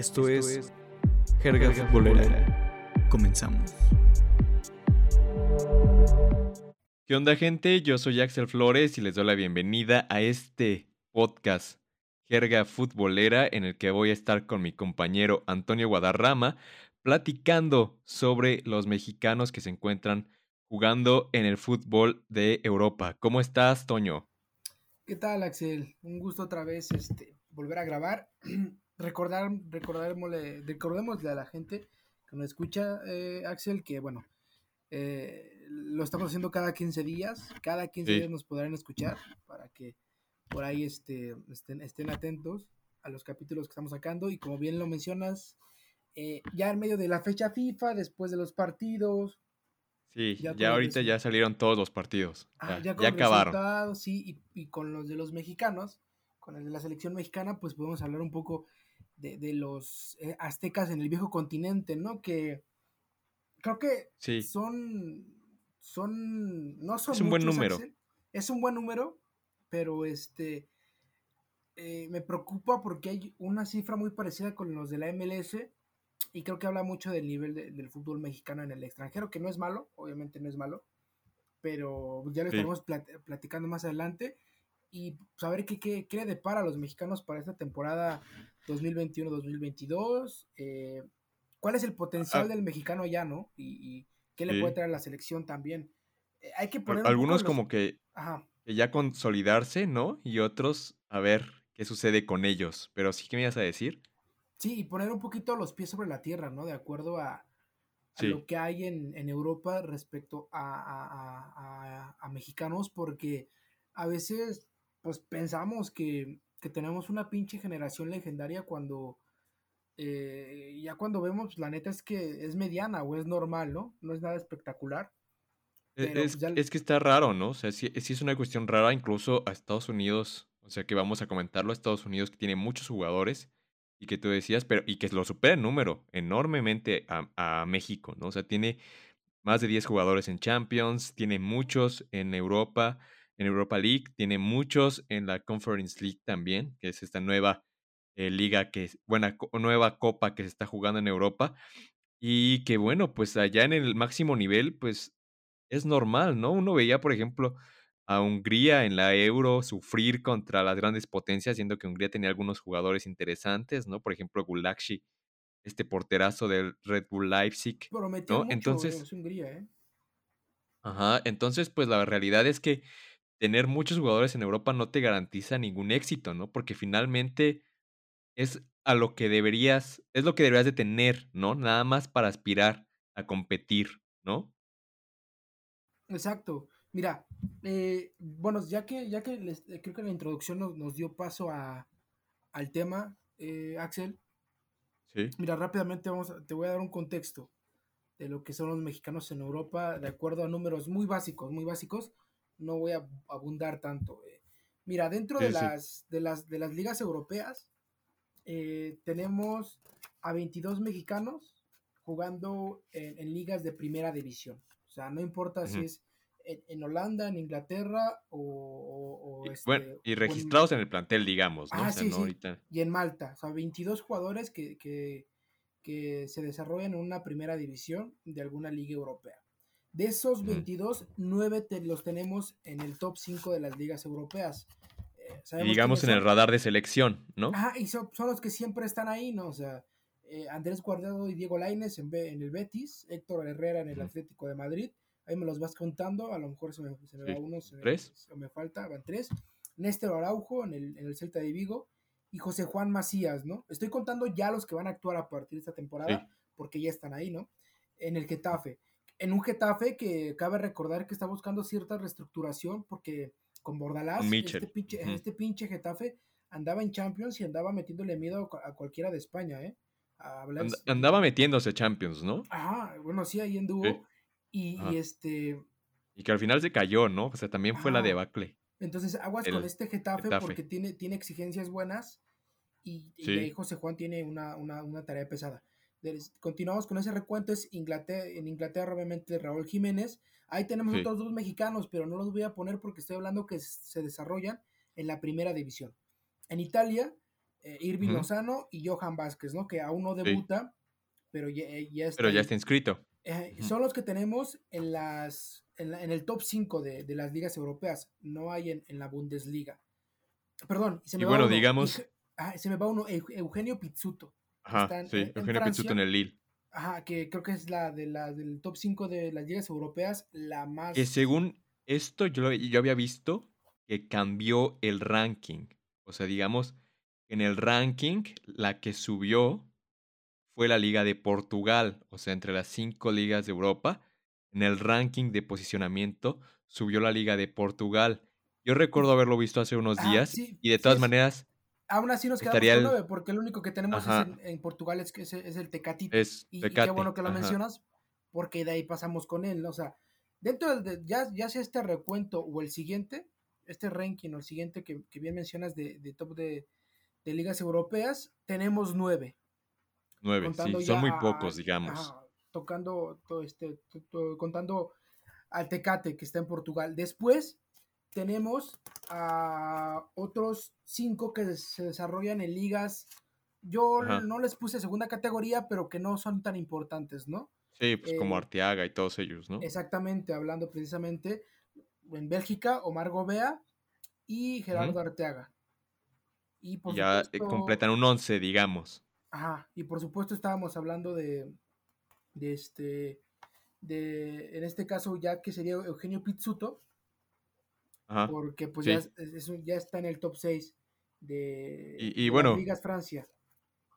Esto, es Jerga Futbolera. Comenzamos. ¿Qué onda gente? Yo soy Axel Flores y les doy la bienvenida a este podcast Jerga Futbolera en el que voy a estar con mi compañero Antonio Guadarrama platicando sobre los mexicanos que se encuentran jugando en el fútbol de Europa. ¿Cómo estás, Toño? ¿Qué tal, Axel? Un gusto otra vez este, volver a grabar. Recordar, recordémosle, recordémosle a la gente que nos escucha, eh, Axel, que bueno, eh, lo estamos haciendo cada 15 días. Cada 15 días nos podrán escuchar para que por ahí este, estén, estén atentos a los capítulos que estamos sacando. Y como bien lo mencionas, eh, ya en medio de la fecha FIFA, después de los partidos. Sí, ya, ahorita ya salieron todos los partidos. Ah, ya, acabaron. Sí, y, y, con los de los mexicanos, con el de la selección mexicana, pues podemos hablar un poco de, los eh, aztecas en el viejo continente, ¿no? Que creo que son, son, no son... Es un buen número. Es un buen número, pero este, eh, me preocupa porque hay una cifra muy parecida con los de la MLS y creo que habla mucho del nivel del fútbol mexicano en el extranjero, que no es malo, obviamente no es malo, pero ya lo estaremos platicando más adelante y saber qué, qué, qué le depara a los mexicanos para esta temporada 2021-2022. Eh, ¿Cuál es el potencial ah. del mexicano ya, no? Y, qué le puede traer a la selección también. Eh, hay que poner. Algunos como que, ya consolidarse, ¿no? Y otros a ver qué sucede con ellos. Pero sí que me ibas a decir. Sí, y poner un poquito los pies sobre la tierra, ¿no? De acuerdo a, lo que hay en, Europa respecto a, a, mexicanos, porque a veces, pues pensamos que que tenemos una pinche generación legendaria cuando eh, ya cuando vemos, la neta es que es mediana o es normal, ¿no? No es nada espectacular. E, es, pues, es, que está raro, ¿no? O sea, sí, es una cuestión rara, incluso a Estados Unidos, o sea, que vamos a comentarlo a Estados Unidos, que tiene muchos jugadores, y que tú decías, pero, y que lo supera en número enormemente a, a México, ¿no? O sea, tiene más de 10 jugadores en Champions, tiene muchos en Europa, en Europa League, tiene muchos en la Conference League también, que es esta nueva eh, liga que, buena nueva copa que se está jugando en Europa. Y que bueno, pues allá en el máximo nivel, pues es normal, ¿no? Uno veía, por ejemplo, a Hungría en la Euro sufrir contra las grandes potencias, siendo que Hungría tenía algunos jugadores interesantes, ¿no? Por ejemplo, Gulakshi, este porterazo del Red Bull Leipzig. ¿no? entonces, Hungría, ¿eh? Ajá, entonces, pues la realidad es que tener muchos jugadores en Europa no te garantiza ningún éxito, ¿no? Porque finalmente es a lo que deberías, es lo que deberías de tener, ¿no? Nada más para aspirar a competir, ¿no? Exacto. Mira, eh, bueno, ya que, ya que les, eh, creo que la introducción nos, dio paso a, al tema, eh, Axel. Sí. Mira, rápidamente vamos te voy a dar un contexto de lo que son los mexicanos en Europa, de acuerdo a números muy básicos, muy básicos, no voy a abundar tanto. Eh. Mira, dentro de, las, de, las, de las ligas europeas, eh, tenemos a 22 mexicanos jugando en, ligas de primera división. O sea, no importa si es en, Holanda, en Inglaterra o... y, este, y registrados en, el plantel, digamos, ¿no? Ah, sí, Y en Malta. O sea, 22 jugadores que, que, que se desarrollan en una primera división de alguna liga europea. De esos 22, 9 los tenemos en el top 5 de las ligas europeas. Eh, digamos en el radar de selección, ¿no? Ajá, y son, los que siempre están ahí, ¿no? O sea, eh, Andrés Guardado y Diego Laines en, en, el Betis, Héctor Herrera en el Atlético de Madrid. Ahí me los vas contando, a lo mejor se me, va uno, se ¿Tres? Me, falta, van tres. Néstor Araujo en el, en el Celta de Vigo y José Juan Macías, ¿no? Estoy contando ya los que van a actuar a partir de esta temporada, porque ya están ahí, ¿no? En el Getafe en un Getafe que cabe recordar que está buscando cierta reestructuración porque con Bordalás, este pinche, este pinche Getafe andaba en Champions y andaba metiéndole miedo a cualquiera de España, ¿eh? andaba metiéndose Champions, ¿no? Ajá, bueno, sí, ahí anduvo. Y, este... Y que al final se cayó, ¿no? O sea, también fue la debacle. Entonces, aguas con este Getafe, porque tiene, tiene exigencias buenas y, y José Juan tiene una, una, una tarea pesada continuamos con ese recuento, es Inglaterra, en Inglaterra obviamente Raúl Jiménez, ahí tenemos otros dos mexicanos, pero no los voy a poner porque estoy hablando que se desarrollan en la primera división. En Italia eh, Irving Lozano y Johan Vázquez, ¿no? Que aún no debuta, pero ya, eh, está. Pero ya está inscrito. Son los que tenemos en las en, el top 5 de, las ligas europeas. No hay en, la Bundesliga. Perdón, se me y va bueno, digamos. Ah, se me va uno, Eugenio Pizzuto. Ajá, sí, Eugenio Pizzuto en el Lille. Ajá, que creo que es la, de la del top 5 de las ligas europeas, la más. Que según esto, yo, yo había visto que cambió el ranking. O sea, digamos, en el ranking, la que subió fue la Liga de Portugal. O sea, entre las cinco ligas de Europa, en el ranking de posicionamiento subió la Liga de Portugal. Yo recuerdo haberlo visto hace unos ah, días y de todas maneras Aún así nos quedamos con 9, porque el único que tenemos en, Portugal es, es, es el Tecatito. y, qué bueno que lo mencionas, porque de ahí pasamos con él, ¿no? O sea, dentro de, ya, ya sea este recuento o el siguiente, este ranking o el siguiente que, bien mencionas de, top de, ligas europeas, tenemos 9. 9, sí, son muy pocos, digamos. tocando, todo este, contando al Tecate que está en Portugal. Después tenemos a otros cinco que se desarrollan en ligas. Yo no les puse segunda categoría, pero que no son tan importantes, ¿no? Sí, pues como eh, Arteaga y todos ellos, ¿no? Exactamente, hablando precisamente en Bélgica, Omar Gobea y Gerardo Arteaga. Y por ya eh, completan un once, digamos. Ajá, y por supuesto estábamos hablando de, de este, de, en este caso ya que sería Eugenio Pizzuto, porque pues ya, ya, está en el top 6 de, y, bueno, Ligas Francia.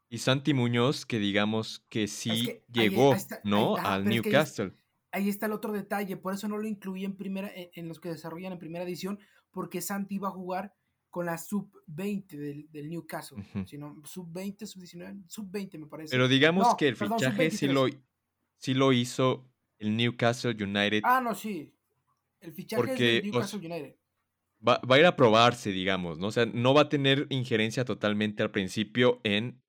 Y Santi Muñoz, que digamos que sí llegó, ¿no? Al Newcastle. Ahí, está el otro detalle, por eso no lo incluí en primera, en, los que desarrollan en primera edición, porque Santi iba a jugar con la sub-20 del, Newcastle, sino sub-20, sub-19, sub-20 me parece. Pero digamos que el fichaje sí lo, sí lo hizo el Newcastle United. Ah, no, sí. El fichaje es del Newcastle United va, a ir a probarse, digamos, ¿no? O sea, no va a tener injerencia totalmente al principio en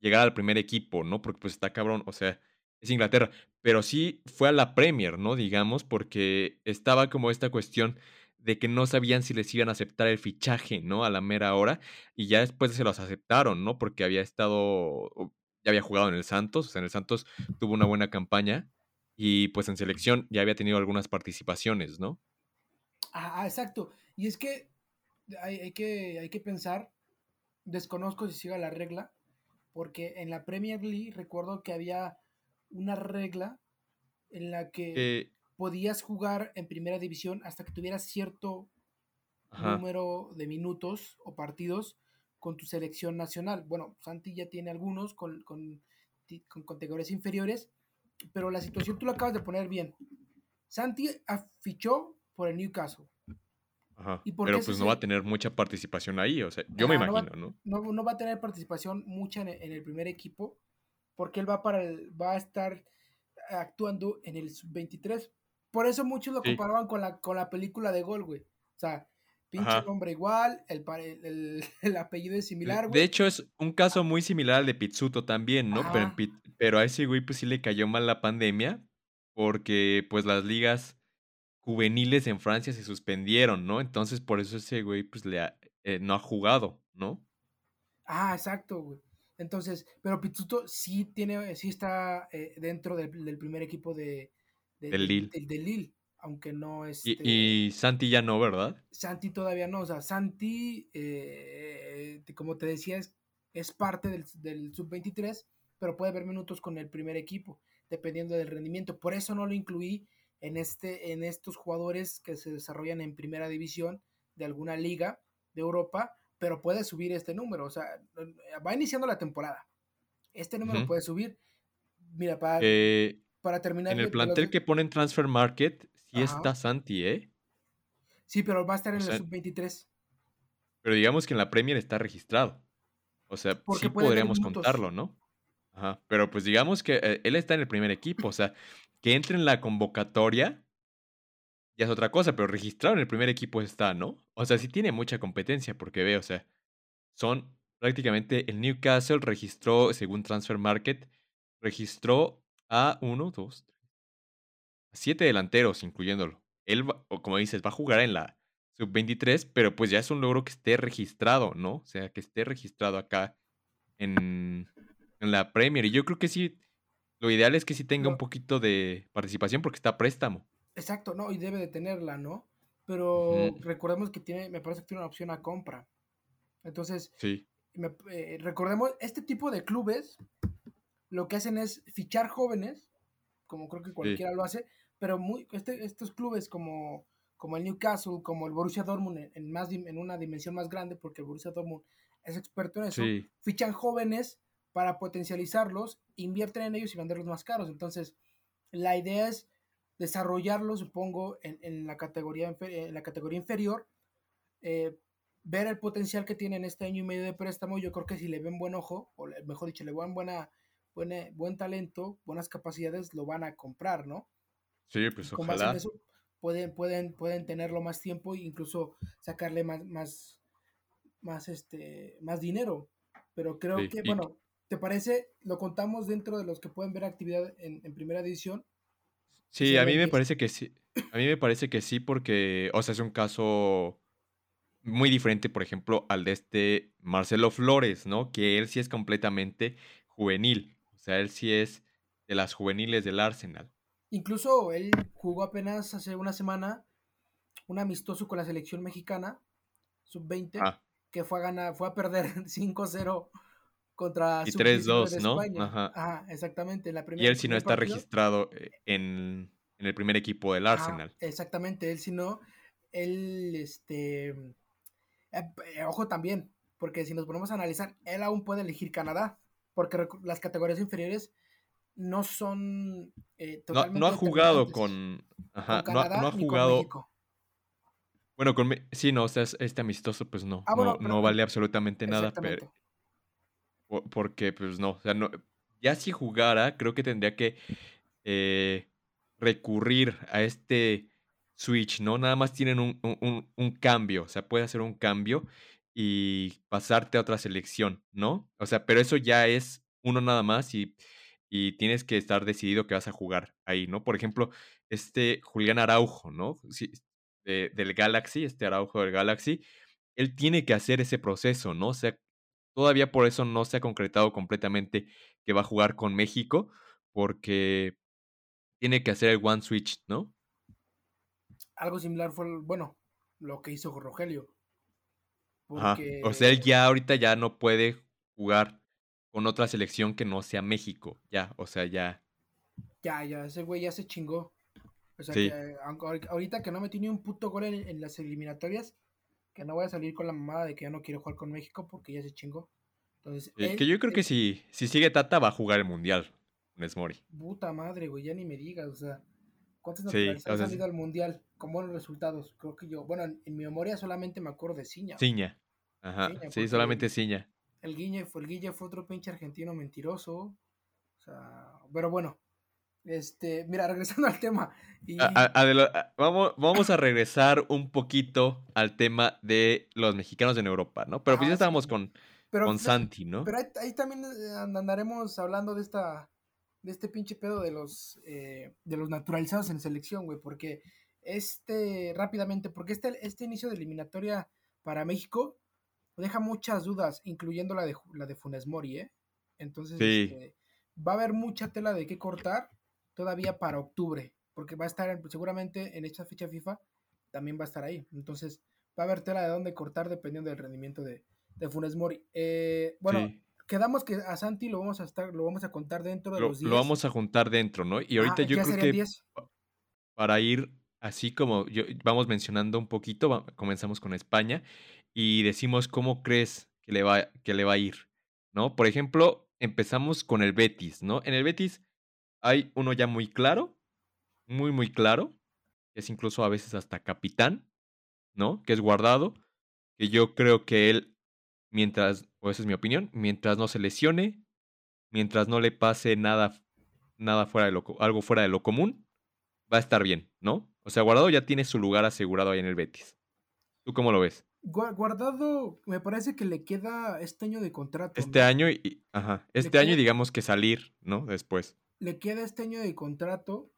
llegar al primer equipo, ¿no? Porque pues está cabrón, o sea, es Inglaterra. Pero sí fue a la Premier, ¿no? Digamos, porque estaba como esta cuestión de que no sabían si les iban a aceptar el fichaje, ¿no? A la mera hora. Y ya después se los aceptaron, ¿no? Porque había estado, ya había jugado en el Santos, o sea, en el Santos tuvo una buena campaña. Y pues en selección ya había tenido algunas participaciones, ¿no? Ah, exacto. Y es que hay, que hay que pensar, desconozco si siga la regla, porque en la Premier League recuerdo que había una regla en la que eh, podías jugar en primera división hasta que tuvieras cierto número de minutos o partidos con tu selección nacional. Bueno, Santi ya tiene algunos con, con, con categorías inferiores, pero la situación tú lo acabas de poner bien. Santi fichó por el Newcastle. Ajá. pero pues no va a tener mucha participación ahí, o sea, yo me imagino, ¿no? ¿no? va a tener participación mucha en el, primer equipo, porque él va, para va a estar actuando en el sub-23. Por eso muchos lo comparaban con la, con la película de Gol, güey. O sea, pinche nombre igual, el, el, el, apellido es similar, güey. De hecho, es un caso muy similar al de Pizzuto también, ¿no? Pero, pero a ese güey pues sí le cayó mal la pandemia, porque pues las ligas juveniles en Francia se suspendieron, ¿no? Entonces por eso ese güey pues le eh, no ha jugado, ¿no? Ah, exacto, güey. Entonces, pero Pizzuto sí tiene, sí está eh, dentro del, primer equipo de, del Lille. Del, Lille, aunque no es. Este y, Santi ya no, ¿verdad? Santi todavía no, o sea, Santi, eh, como te decía, es, parte del, del sub-23, pero puede haber minutos con el primer equipo, dependiendo del rendimiento. Por eso no lo incluí en, este, en estos jugadores que se desarrollan en primera división de alguna liga de Europa, pero puede subir este número. O sea, va iniciando la temporada. Este número puede subir. Mira, para, eh, para terminar. En el plantel que pone en Transfer Market, sí está Santi, ¿eh? Sí, pero va a estar en el sub-23. Pero digamos que en la Premier está registrado. O sea, sí podríamos contarlo, ¿no? Ajá. Pero pues digamos que eh, él está en el primer equipo. O sea, que entre en la convocatoria ya es otra cosa, pero registrado en el primer equipo está, ¿no? O sea, sí tiene mucha competencia porque veo, o sea, son prácticamente el Newcastle registró, según Transfer Market, registró a uno, dos, siete delanteros, incluyéndolo. Él, como dices, va a jugar en la sub-23, pero pues ya es un logro que esté registrado, ¿no? O sea, que esté registrado acá en, en la Premier. Y yo creo que sí, lo ideal es que sí tenga un poquito de participación porque está a préstamo. Exacto, no, y debe de tenerla, ¿no? Pero recordemos que tiene, me parece que tiene una opción a compra. Entonces, sí. Eh, recordemos, este tipo de clubes lo que hacen es fichar jóvenes, como creo que cualquiera lo hace, pero muy, este, estos clubes como, como el Newcastle, como el Borussia Dortmund, en, más, en una dimensión más grande, porque el Borussia Dortmund es experto en eso, fichan jóvenes para potencializarlos, invierten en ellos y venderlos más caros. Entonces, la idea es desarrollarlos, supongo, en, la, categoría, en la categoría inferior, eh, ver el potencial que tienen este año y medio de préstamo. Yo creo que si le ven buen ojo, o mejor dicho, le ven buena, buena, buen talento, buenas capacidades, lo van a comprar, ¿no? Sí, pues ojalá. pueden, pueden, pueden tenerlo más tiempo e incluso sacarle más, más, más, este, más dinero. Pero creo que, bueno, ¿Te parece? Lo contamos dentro de los que pueden ver actividad en, primera edición. Sí, a mí me parece que sí. A mí me parece que sí, porque, o sea, es un caso muy diferente, por ejemplo, al de este Marcelo Flores, ¿no? Que él sí es completamente juvenil. O sea, él sí es de las juveniles del Arsenal. Incluso él jugó apenas hace una semana un amistoso con la selección mexicana, sub-20, ah. que fue a ganar, fue a perder 5-0 contra y 3-2, ¿no? Ajá. exactamente. La y él si no está registrado eh, en, el primer equipo del Arsenal. exactamente, él si no, él, este, eh, eh, ojo también, porque si nos ponemos a analizar, él aún puede elegir Canadá, porque las categorías inferiores no son totalmente no, ha jugado con, ajá, no, ha jugado bueno con sí no o sea este amistoso pues no ah, no, vale absolutamente nada pero porque, pues no, o sea, no, ya si jugara, creo que tendría que eh, recurrir a este switch, ¿no? Nada más tienen un, un, un, cambio, o sea, puede hacer un cambio y pasarte a otra selección, ¿no? O sea, pero eso ya es uno nada más y, y tienes que estar decidido que vas a jugar ahí, ¿no? Por ejemplo, este Julián Araujo, ¿no? Del Galaxy, este Araujo del Galaxy, él tiene que hacer ese proceso, ¿no? O sea, Todavía por eso no se ha concretado completamente que va a jugar con México, porque tiene que hacer el One Switch, ¿no? Algo similar fue, bueno, lo que hizo Rogelio. Porque... O sea, él ya ahorita ya no puede jugar con otra selección que no sea México, ya, o sea, ya. Ya, ya, ese güey ya se chingó. O sea, que, ahorita que no metió ni un puto gol en las eliminatorias, que no voy a salir con la mamada de que ya no quiero jugar con México porque ya se chingó. Entonces, que yo creo que si, si sigue Tata va a jugar el Mundial, Nesmori. Puta madre, güey, ya ni me digas, o sea, ¿cuántas naturales han salido al Mundial con buenos resultados? Creo que yo, bueno, en, mi memoria solamente me acuerdo de Ciña. Ciña, ajá, sí, solamente Ciña. El Guille, fue, el Guille fue otro pinche argentino mentiroso, o sea, pero bueno, este, mira, regresando al tema. vamos, vamos a regresar un poquito al tema de los mexicanos en Europa, ¿no? Pero pues ya estábamos con, con Santi, ¿no? Pero ahí, también eh, andaremos hablando de esta de este pinche pedo de los eh, de los naturalizados en selección, güey, porque este rápidamente, porque este, este inicio de eliminatoria para México deja muchas dudas, incluyendo la de la de Funes Mori, ¿eh? Entonces, este, va a haber mucha tela de qué cortar todavía para octubre, porque va a estar seguramente en esta fecha FIFA, también va a estar ahí. Entonces, va a haber tela de dónde cortar dependiendo del rendimiento de, de Funes Mori. Eh, bueno, quedamos que a Santi lo vamos a estar, lo vamos a contar dentro de los días. Lo vamos a juntar dentro, ¿no? Y ahorita yo creo que para ir así como yo, vamos mencionando un poquito, comenzamos con España y decimos cómo crees que le va, que le va a ir, ¿no? Por ejemplo, empezamos con el Betis, ¿no? En el Betis hay uno ya muy claro, muy, muy claro, que es incluso a veces hasta capitán, ¿no? Que es guardado, que yo creo que él, mientras, o esa es mi opinión, mientras no se lesione, mientras no le pase nada, nada fuera de lo, algo fuera de lo común, va a estar bien, ¿no? O sea, Guardado ya tiene su lugar asegurado ahí en el Betis. ¿Tú cómo lo ves? Guardado, me parece que le queda este año de contrato. Este año y, ajá, este año digamos que salir, ¿no? Después le queda este año de contrato.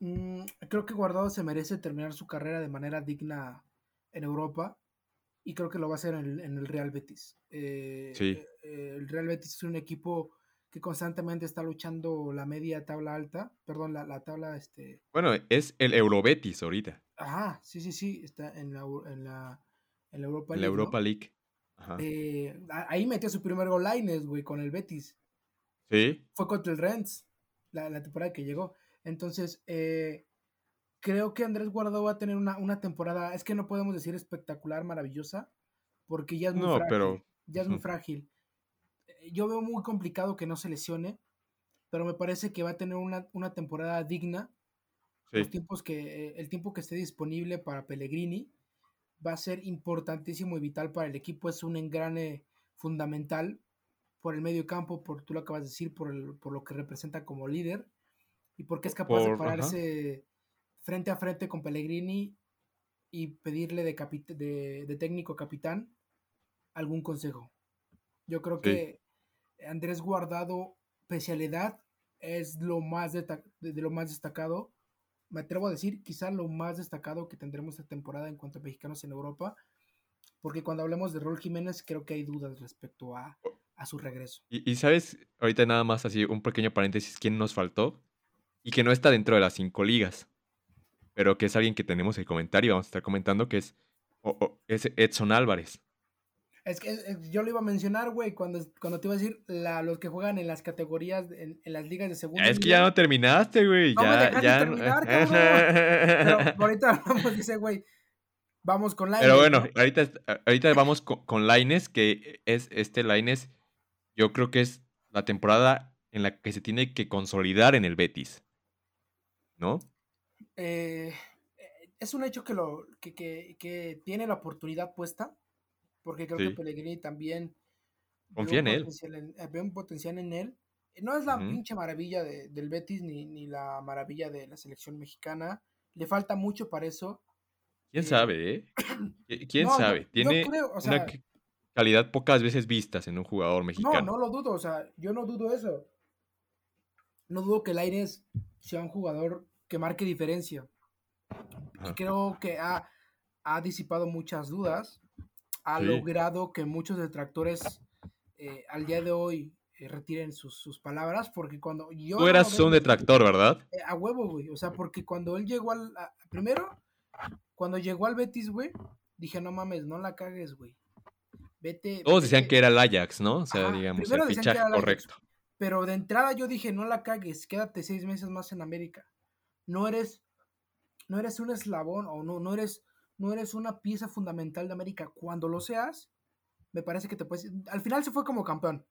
Mm, creo que Guardado se merece terminar su carrera de manera digna en Europa y creo que lo va a hacer en el, Real Betis. Eh, sí. Eh, el Real Betis es un equipo que constantemente está luchando la media tabla alta, perdón, la, tabla este... Bueno, es el Eurobetis ahorita. Ajá, sí, sí, sí, está en la, en la, en la Europa League. La Europa League. Eh, ahí metió su primer gol Lines, güey, con el Betis. Sí. Fue contra el Rennes, la, la temporada que llegó. Entonces, eh, creo que Andrés Guardado va a tener una, temporada, es que no podemos decir espectacular, maravillosa, porque ya es muy frágil. Pero... Ya es muy frágil. Eh, yo veo muy complicado que no se lesione, pero me parece que va a tener una, temporada digna. Los tiempos que, el tiempo que esté disponible para Pellegrini va a ser importantísimo y vital para el equipo. Es un engrane fundamental por el medio campo, por tú lo acabas de decir, por, el, por lo que representa como líder y porque es capaz de pararse frente a frente con Pellegrini y pedirle de, de, técnico capitán algún consejo. Yo creo que Andrés Guardado, especialidad, es lo más de, lo más destacado. Me atrevo a decir, quizá lo más destacado que tendremos esta temporada en cuanto a mexicanos en Europa, porque cuando hablemos de Rol Jiménez, creo que hay dudas respecto a, a su regreso. Y, y, sabes, ahorita nada más así, un pequeño paréntesis, ¿quién nos faltó? Y que no está dentro de las cinco ligas pero que es alguien que tenemos el comentario, vamos a estar comentando, que es, es Edson Álvarez. Es que yo lo iba a mencionar, güey, cuando, cuando te iba a decir los que juegan en las categorías, en, las ligas de segunda. Es que ya no terminaste, güey. No ya, me ya. Terminar, Pero ahorita hablamos, dice, güey. Vamos con Laines. Pero bueno, ahorita, ahorita vamos con, con Laines, que es este Laines. Yo creo que es la temporada en la que se tiene que consolidar en el Betis. ¿No? Eh, es un hecho que, lo, que, tiene la oportunidad puesta, porque creo que Pellegrini también confía en él. Eh, ve un potencial en él. No es la pinche maravilla del Betis ni, ni, la maravilla de la selección mexicana. Le falta mucho para eso. ¿Quién eh, sabe, eh? ¿Quién sabe? Tiene una calidad pocas veces vistas en un jugador mexicano. No, no lo dudo, o sea, yo no dudo eso. No dudo que el Aires sea un jugador que marque diferencia. Y creo que ha, disipado muchas dudas, ha logrado que muchos detractores eh, al día de hoy eh, retiren sus, palabras, porque cuando yo... Tú eras un detractor, ¿verdad? Eh, a huevo, güey, o sea, porque cuando él llegó al... primero, cuando llegó al Betis, güey, dije, no mames, no la cagues, güey. Vete. Todos decían que era el Ajax, ¿no? O sea, digamos, el fichaje correcto. pero de entrada yo dije, no la cagues, quédate seis meses más en América no eres, no eres un eslabón o no, no, eres, no eres una pieza fundamental de América. Cuando lo seas, me parece que te puedes... Al final se fue como campeón.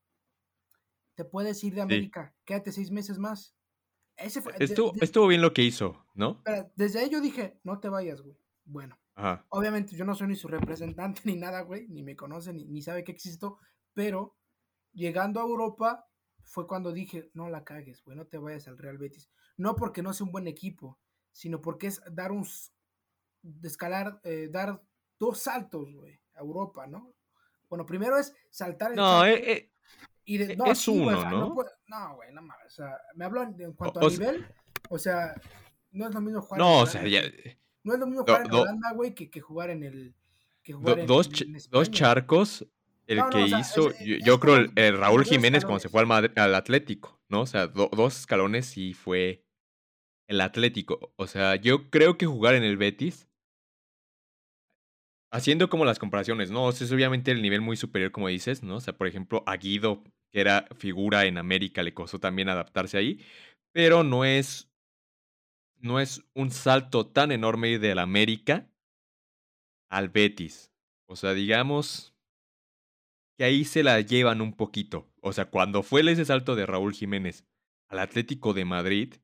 Te puedes ir de América, quédate seis meses más. Ese estuvo, bien lo que hizo, ¿no? desde ahí yo dije, no te vayas, güey. Bueno, obviamente yo no soy ni su representante ni nada, güey, ni me conoce, ni, ni sabe que existo, pero llegando a Europa fue cuando dije, no la cagues, güey, no te vayas al Real Betis. No porque no sea un buen equipo, sino porque es dar un, escalar, eh, dar dos saltos, güey, a Europa, ¿no? Bueno, primero es saltar el No, eh, eh, y no es uno, ¿no? No, güey, no mames, o sea, me hablo en, cuanto a nivel, o sea, no es lo mismo jugar No, o sea, ya... No es lo mismo jugar en Holanda, güey, que, que, jugar en el... Que jugar dos, dos charcos el que hizo, yo, creo, el, Raúl Jiménez cuando se fue al, al Atlético, ¿no? O sea, dos escalones y fue el Atlético. O sea, yo creo que jugar en el Betis, haciendo como las comparaciones, ¿no? O sea, es obviamente el nivel muy superior, como dices, ¿no? O sea, por ejemplo, a Guido, que era figura en América, le costó también adaptarse ahí, pero no es, no es un salto tan enorme del América al Betis. O sea, digamos que ahí se la llevan un poquito. O sea, cuando fue ese salto de Raúl Jiménez al Atlético de Madrid,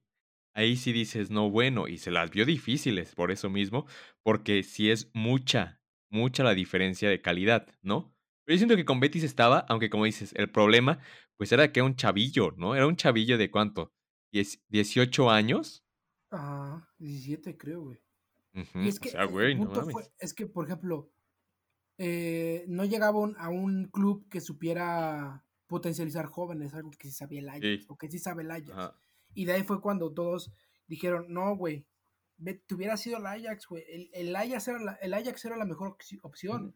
ahí sí dices, no, bueno, y se las vio difíciles por eso mismo, porque sí es mucha, mucha la diferencia de calidad, ¿no? Pero yo siento que con Betis estaba, aunque como dices, el problema, pues era que era un chavillo, ¿no? Era un chavillo de cuánto? ¿18 años? Ah, 17 creo, güey. es que, o sea, güey, no es que, por ejemplo, eh, no llegaba a un club que supiera potencializar jóvenes, algo que sí sabía el Ajax, o que sí sabe el Ajax. Y de ahí fue cuando todos dijeron, no, güey, tuviera sido el Ajax, güey. El, Ajax era la, el Ajax era la mejor opción.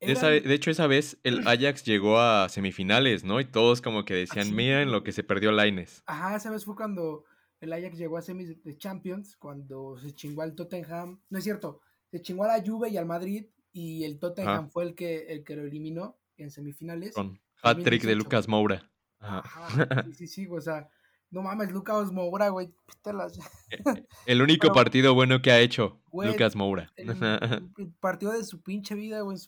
de hecho, esa vez el Ajax llegó a semifinales, ¿no? Y todos como que decían, mira miren lo que se perdió Laines. Ajá, esa vez fue cuando el Ajax llegó a semis de Champions, cuando se chingó al Tottenham. No es cierto, se chingó a la Juve y al Madrid y el Tottenham fue el que, el que lo eliminó en semifinales. Con hat-trick de Lucas Moura. Ajá. Sí, sí, sí, o sea, no mames, Lucas Moura, güey. E, e, el único partido bueno que ha hecho Lucas Moura. El, partido de su pinche vida, güey.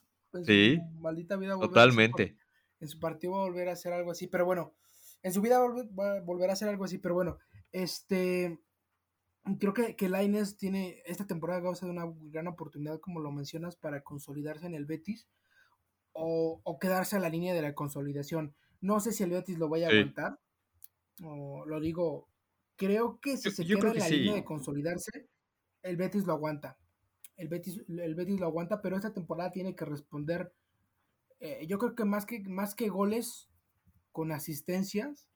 sí. maldita vida. Totalmente. en su partido va a volver a hacer algo así, pero bueno. En su vida va a volver a hacer algo así, pero bueno. Este. Creo que, que Laines tiene esta temporada goza de una gran oportunidad, como lo mencionas, para consolidarse en el Betis o, o quedarse a la línea de la consolidación. No sé si el Betis lo vaya a aguantar, o lo digo, creo que si se queda en la línea de consolidarse, el Betis lo aguanta. El Betis, el Betis lo aguanta, pero esta temporada tiene que responder. Eh, yo creo que más que más que goles, con asistencias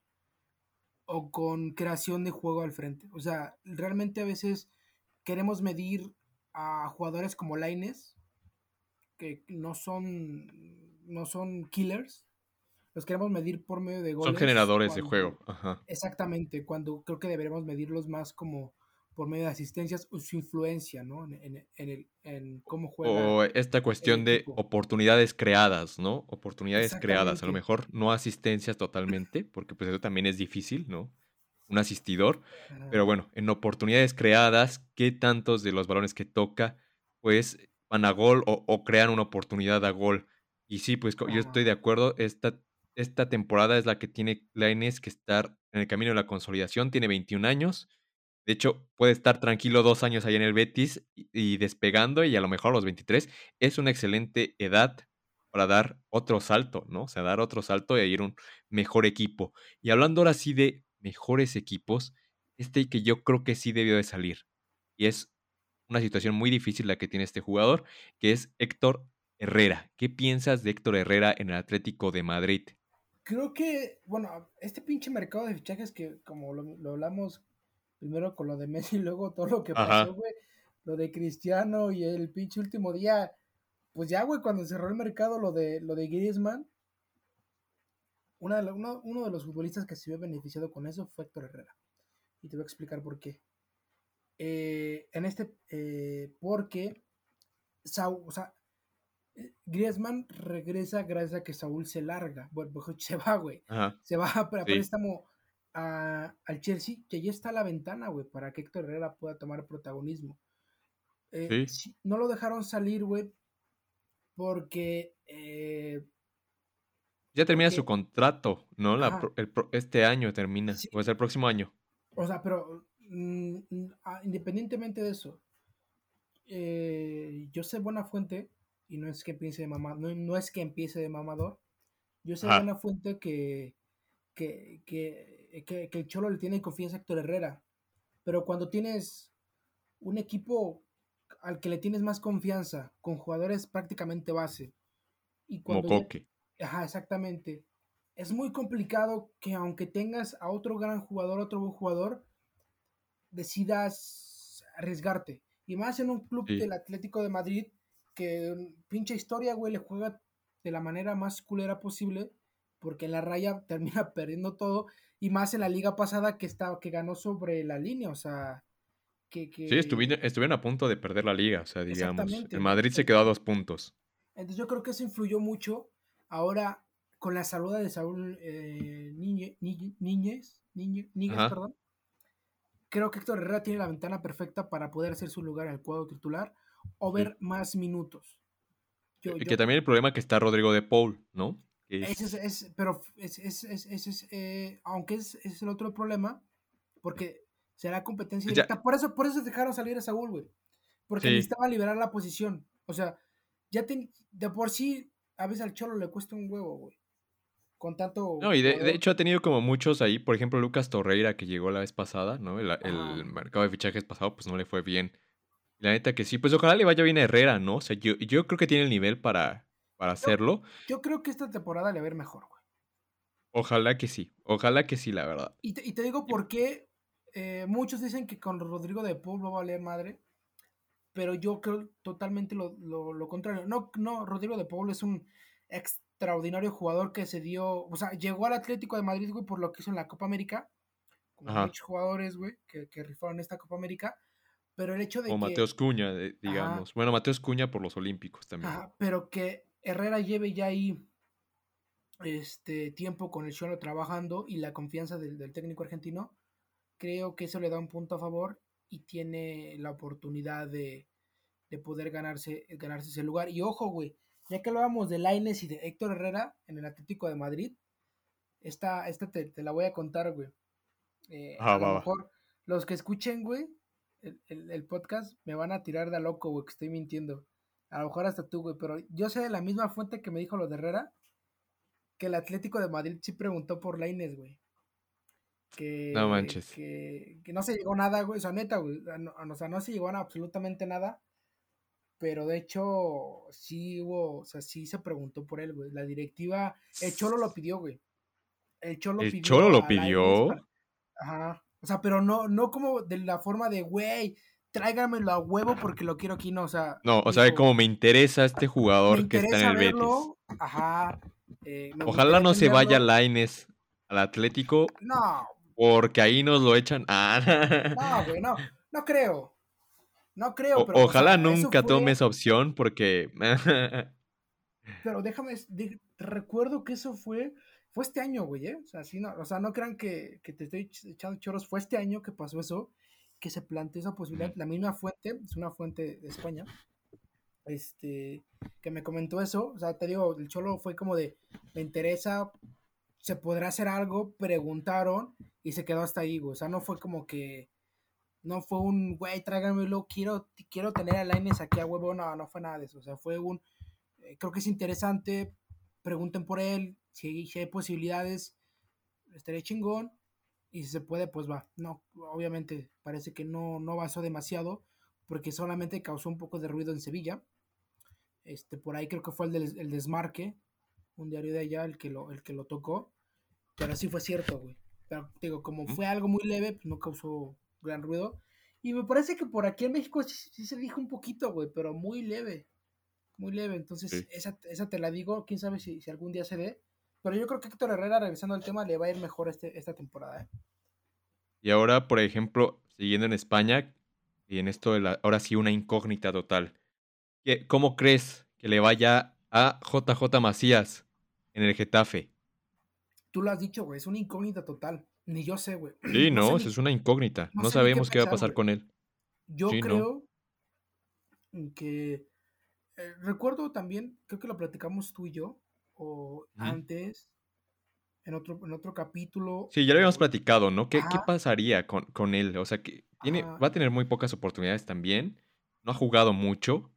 o con creación de juego al frente. O sea, realmente a veces queremos medir a jugadores como Laines, que no son, no son killers, los queremos medir por medio de goles. Son generadores de juego. Exactamente, cuando creo que deberíamos medirlos más como por medio de asistencias o su influencia, ¿no? En, el, en cómo juega. O esta cuestión de oportunidades creadas, ¿no? Oportunidades creadas. A lo mejor no asistencias totalmente, porque pues eso también es difícil, ¿no? Un asistidor. Pero bueno, en oportunidades creadas, ¿qué tantos de los balones que toca, pues van a gol o, crean una oportunidad a gol? Y sí, pues yo estoy de acuerdo, esta esta temporada es la que tiene Lainez que estar en el camino de la consolidación. Tiene 21 años. De hecho, puede estar tranquilo dos años ahí en el Betis y, despegando y a lo mejor a los 23. Es una excelente edad para dar otro salto, ¿no? O sea, dar otro salto y ir un mejor equipo. Y hablando ahora sí de mejores equipos, este que yo creo que sí debió de salir. Y es una situación muy difícil la que tiene este jugador, que es Héctor Herrera. ¿Qué piensas de Héctor Herrera en el Atlético de Madrid? creo que, bueno, este pinche mercado de fichajes que como lo, hablamos primero con lo de Messi y luego todo lo que pasó, güey, lo de Cristiano y el pinche último día, pues ya, güey, cuando cerró el mercado lo de, lo de Griezmann, una uno de los futbolistas que se vio beneficiado con eso fue Héctor Herrera. Y te voy a explicar por qué. Eh, en este, eh, porque, o sea, Griezmann regresa gracias a que Saúl se larga. Bueno, se va, güey. Se va para préstamo al Chelsea, que ya está a la ventana, güey, para que Héctor Herrera pueda tomar protagonismo. Eh, no lo dejaron salir, güey, porque... Eh, ya termina su contrato, ¿no? este año termina, o es el próximo año. O sea, pero mm, mm, ah, independientemente de eso, eh, yo sé buena fuente y no es que empiece de mamador, no, es que empiece de mamador. Yo sé una fuente que, que, que, que, el Cholo le tiene confianza a Héctor Herrera, pero cuando tienes un equipo al que le tienes más confianza, con jugadores prácticamente base, y cuando... ajá, exactamente. Es muy complicado que aunque tengas a otro gran jugador, otro buen jugador, decidas arriesgarte. Y más en un club del Atlético de Madrid que pinche historia, güey, le juega de la manera más culera posible, porque la raya termina perdiendo todo, y más en la liga pasada que, estaba, que ganó sobre la línea, o sea, que... que... Sí, estuvieron, estuvieron, a punto de perder la liga, o sea, digamos, el Madrid se quedó a dos puntos. Entonces yo creo que eso influyó mucho, ahora con la salud de Saúl eh, Niñez, perdón, creo que Héctor Herrera tiene la ventana perfecta para poder hacer su lugar en el cuadro titular o ver más minutos. Eh, que también el problema que está Rodrigo de Paul, ¿no? Ese es, pero ese es, eh, aunque es, el otro problema, porque será competencia directa. Por eso, por eso dejaron salir a Saúl, güey. Porque necesitaba liberar la posición. O sea, ya de por sí, a veces al Cholo le cuesta un huevo, güey. Con tanto. No, y de, hecho ha tenido como muchos ahí. Por ejemplo, Lucas Torreira, que llegó la vez pasada, ¿no? El, el mercado de fichajes pasado, pues no le fue bien. La neta que sí, pues ojalá le vaya bien a Herrera, ¿no? O sea, yo, yo creo que tiene el nivel para, para hacerlo. Yo, creo que esta temporada le va a ir mejor, güey. Ojalá que sí, ojalá que sí, la verdad. Y te, digo por qué eh, muchos dicen que con Rodrigo de Paul va a valer madre, pero yo creo totalmente lo, lo, contrario. No, no, Rodrigo de Paul es un extraordinario jugador que se dio, o sea, llegó al Atlético de Madrid, güey, por lo que hizo en la Copa América, como muchos jugadores, güey, que, que rifaron esta Copa América, pero el hecho de o que... Mateos Cuña, digamos. Bueno, Mateos Cuña por los Olímpicos también. pero que Herrera lleve ya ahí este tiempo con el Cholo trabajando y la confianza del, técnico argentino, creo que eso le da un punto a favor y tiene la oportunidad de, poder ganarse, ganarse ese lugar. Y ojo, güey, ya que hablábamos de Laines y de Héctor Herrera en el Atlético de Madrid, esta, esta te, la voy a contar, güey. Eh, ah, a lo mejor los que escuchen, güey, el, el, podcast me van a tirar de loco, güey, que estoy mintiendo. A lo mejor hasta tú, güey, pero yo sé de la misma fuente que me dijo lo de Herrera, que el Atlético de Madrid sí preguntó por Laines, güey. Que, no manches. Que, no se llegó nada, güey. O sea, neta, güey. O sea, no se llegó a absolutamente nada. Pero de hecho, sí hubo, o sea, sí se preguntó por él, güey. La directiva, el Cholo lo pidió, güey. El Cholo ¿El Cholo lo pidió? Ajá. O sea, pero no, no como de la forma de, güey, tráigamelo a huevo porque lo quiero aquí, no, o sea. No, o sea, como me interesa este jugador que está en el Betis. Ajá. Eh, Ojalá no se vaya Laines al Atlético. No. Porque ahí nos lo echan. Ah. No, güey, no. No creo. No creo. pero, ojalá nunca tome esa opción porque. pero déjame. recuerdo que eso fue. Fue este año, güey, ¿eh? O sea, no, o sea, no crean que, que te estoy echando choros. Fue este año que pasó eso que se planteó esa posibilidad. La misma fuente, es una fuente de España, este, que me comentó eso. O sea, te digo, el Cholo fue como de, me interesa, se podrá hacer algo, preguntaron y se quedó hasta ahí, güey. O sea, no fue como que, no fue un, güey, tráigamelo, quiero, quiero tener a Laines aquí a huevo. No, no fue nada de eso. O sea, fue un, eh, creo que es interesante, pregunten por él, si, si hay posibilidades, estaría chingón y si se puede, pues va. No, obviamente parece que no, no basó demasiado porque solamente causó un poco de ruido en Sevilla. Este, por ahí creo que fue el, del, el desmarque, un diario de allá el que lo, el que lo tocó. Pero sí fue cierto, güey. Pero digo, como fue algo muy leve, pues no causó gran ruido. Y me parece que por aquí en México sí, se dijo un poquito, güey, pero muy leve. Muy leve. Entonces, esa, esa, te la digo. Quién sabe si, si algún día se dé. Pero yo creo que Héctor Herrera, regresando al tema, le va a ir mejor este, esta temporada. ¿eh? Y ahora, por ejemplo, siguiendo en España, y en esto de la, ahora sí una incógnita total. ¿Cómo crees que le vaya a JJ Macías en el Getafe? Tú lo has dicho, güey, es una incógnita total. Ni yo sé, güey. Sí, no, es una incógnita. No, sabemos qué, va a pasar con él. Yo creo que... Eh, recuerdo también, creo que lo platicamos tú y yo, o antes, en otro, en otro capítulo. Sí, ya lo habíamos platicado, ¿no? ¿Qué, ¿qué pasaría con, con, él? O sea, que tiene, va a tener muy pocas oportunidades también. No ha jugado mucho.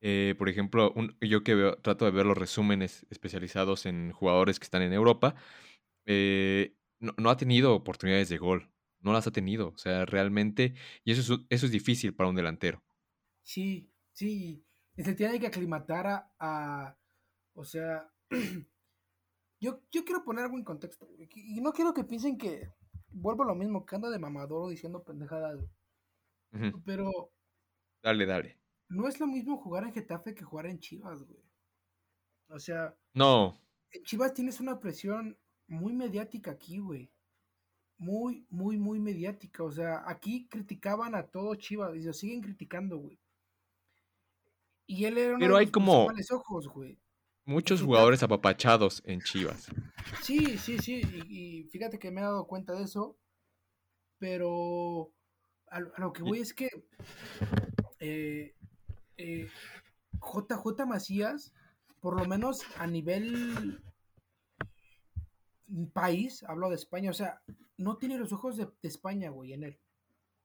Eh, por ejemplo, yo que veo, trato de ver los resúmenes especializados en jugadores que están en Europa, eh, no, no, ha tenido oportunidades de gol. No las ha tenido. O sea, realmente. Y eso es, eso es difícil para un delantero. Sí, sí. Se tiene que aclimatar a o sea, yo, yo quiero poner algo en contexto. Y no quiero que piensen que vuelvo a lo mismo, que anda de mamador diciendo pendejadas. Pero. Dale, dale. No es lo mismo jugar en Getafe que jugar en Chivas, güey. O sea. No. En Chivas tienes una presión muy mediática aquí, güey. Muy, muy, muy mediática. O sea, aquí criticaban a todo Chivas y lo siguen criticando, güey. Y él era uno Pero hay como. ojos, güey. Muchos jugadores apapachados en Chivas. Sí, sí, sí. Y, fíjate que me he dado cuenta de eso. Pero a, lo que voy es que eh, eh, JJ Macías, por lo menos a nivel país, hablo de España, o sea, no tiene los ojos de, de España, güey, en él.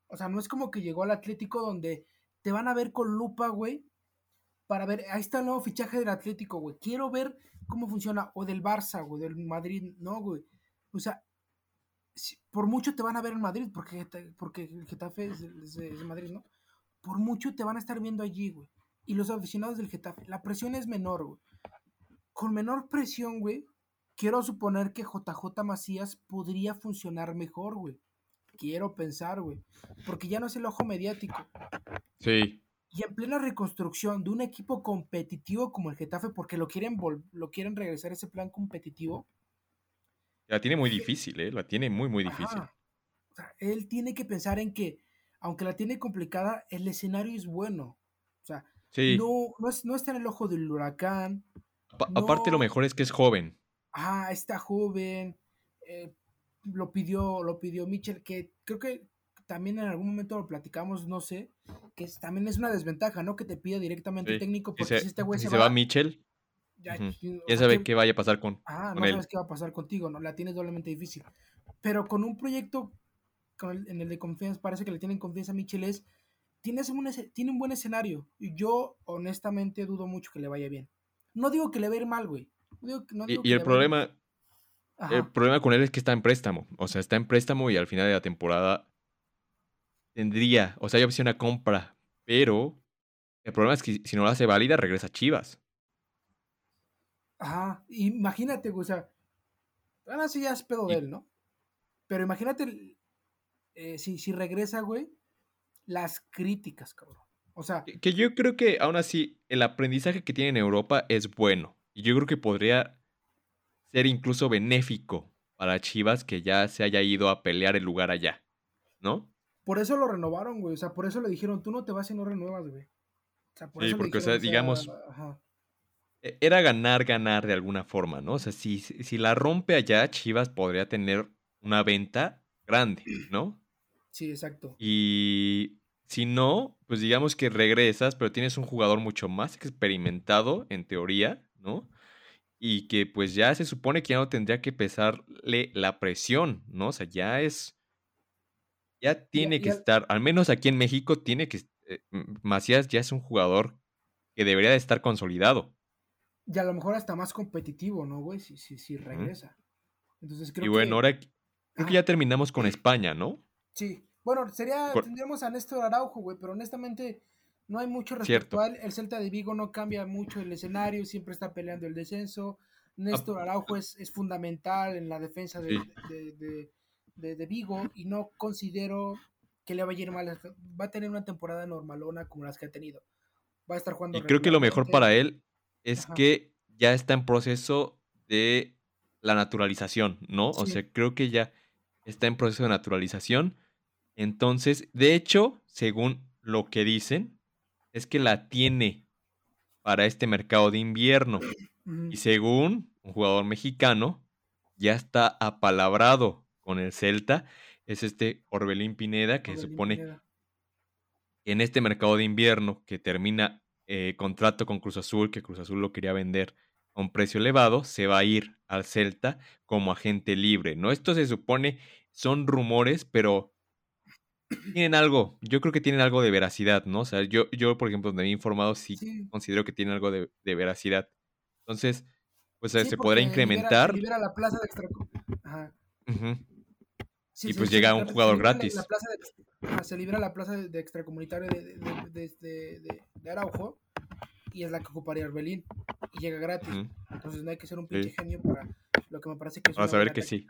O sea, no es como que llegó al Atlético donde te van a ver con lupa, güey, para ver, ahí está el nuevo fichaje del Atlético, güey. Quiero ver cómo funciona, o del Barça, güey, del Madrid, no, güey. O sea, por mucho te van a ver en Madrid, porque, porque el Getafe es, de Madrid, ¿no? Por mucho te van a estar viendo allí, güey. Y los aficionados del Getafe, la presión es menor, güey. Con menor presión, güey, quiero suponer que JJ Macías podría funcionar mejor, güey. Quiero pensar, güey. Porque ya no es el ojo mediático. Sí. Y en plena reconstrucción de un equipo competitivo como el Getafe, porque lo quieren, lo quieren regresar a ese plan competitivo. La tiene muy difícil, ¿eh? La tiene muy, muy difícil. O sea, él tiene que pensar en que, aunque la tiene complicada, el escenario es bueno. O sea, no, no, es, no está en el ojo del huracán. Aparte, lo mejor es que es joven. Ah, está joven. Eh, lo pidió, lo pidió Mitchell, que creo que también en algún momento lo platicamos, no sé, que también es una desventaja, ¿no? Que te pida directamente técnico, porque si, este güey se, va, Mitchell, ya, sabe qué vaya a pasar con, ah, no sabes qué va a pasar contigo, ¿no? La tienes doblemente difícil. Pero con un proyecto en el de confianza, parece que le tienen confianza a Mitchell, es, tiene un, tiene un buen escenario. Y yo, honestamente, dudo mucho que le vaya bien. No digo que le vaya mal, güey. y, el problema... El problema con él es que está en préstamo. O sea, está en préstamo y al final de la temporada tendría, o sea, hay opción a compra, pero el problema es que si no la hace válida, regresa a Chivas. Ajá, imagínate, o sea, ahora sí ya es pedo de él, ¿no? Pero imagínate eh, si, si regresa, güey, las críticas, cabrón. O sea. Que, yo creo que aún así el aprendizaje que tiene en Europa es bueno. Y yo creo que podría ser incluso benéfico para Chivas que ya se haya ido a pelear el lugar allá, ¿no? Por eso lo renovaron, güey. O sea, por eso le dijeron, tú no te vas y no renuevas, güey. O sea, por sí, porque, o sea, digamos, e, era ganar, ganar de alguna forma, ¿no? O sea, si, si la rompe allá, Chivas podría tener una venta grande, ¿no? Sí, exacto. Y si no, pues digamos que regresas, pero tienes un jugador mucho más experimentado, en teoría, ¿no? Y que pues ya se supone que ya no tendría que pesarle la presión, ¿no? O sea, ya es ya tiene que estar, al menos aquí en México, tiene que. Eh, Macías ya es un jugador que debería de estar consolidado. Y a lo mejor hasta más competitivo, ¿no, güey? Si, si, si regresa. Entonces creo y bueno, ahora creo que ya terminamos con España, ¿no? Sí. Bueno, sería, tendríamos a Néstor Araujo, güey, pero honestamente no hay mucho respecto a él. El Celta de Vigo no cambia mucho el escenario, siempre está peleando el descenso. Néstor Araujo es, es fundamental en la defensa de, de, Vigo y no considero que le vaya a ir mal. Va a tener una temporada normalona como las que ha tenido. Va a estar jugando. Y creo que lo mejor para él es que ya está en proceso de la naturalización, ¿no? O sea, creo que ya está en proceso de naturalización. Entonces, de hecho, según lo que dicen, es que la tiene para este mercado de invierno. Y según un jugador mexicano, ya está apalabrado con el Celta es este Orbelín Pineda, que se supone en este mercado de invierno que termina eh, contrato con Cruz Azul, que Cruz Azul lo quería vender a un precio elevado, se va a ir al Celta como agente libre, ¿no? Esto se supone son rumores, pero tienen algo, yo creo que tienen algo de veracidad, ¿no? O sea, yo, yo por ejemplo, donde me he informado, sí, considero que tienen algo de, veracidad. Entonces, pues se podrá incrementar. la plaza de extra... Ajá y pues llega un jugador gratis. se libera la plaza de, extracomunitario de, Araujo y es la que ocuparía Arbelín y llega gratis. Entonces no hay que ser un pinche genio para lo que me parece que es Vamos a ver que sí.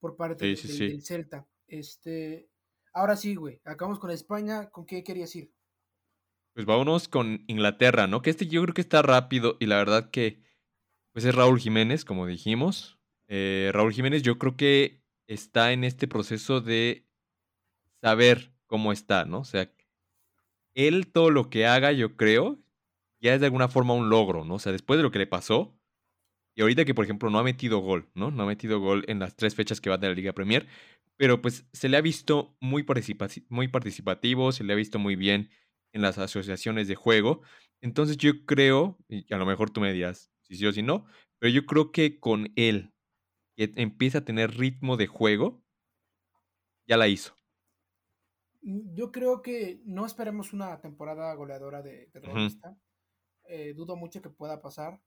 Por parte del, Celta. Este, ahora sí, güey, acabamos con España. ¿Con qué querías ir? Pues vámonos con Inglaterra, ¿no? Que este yo creo que está rápido y la verdad que pues es Raúl Jiménez, como dijimos. Eh, Raúl Jiménez yo creo que está en este proceso de saber cómo está, ¿no? O sea, él todo lo que haga, yo creo, ya es de alguna forma un logro, ¿no? O sea, después de lo que le pasó, y ahorita que, por ejemplo, no ha metido gol, ¿no? No ha metido gol en las tres fechas que va de la Liga Premier, pero pues se le ha visto muy, muy participativo, se le ha visto muy bien en las asociaciones de juego. Entonces yo creo, y a lo mejor tú me dirás si sí o si no, pero yo creo que con él que empieza a tener ritmo de juego, ya la hizo. Mm, yo creo que no esperemos una temporada goleadora de, de eh, dudo mucho que pueda pasar.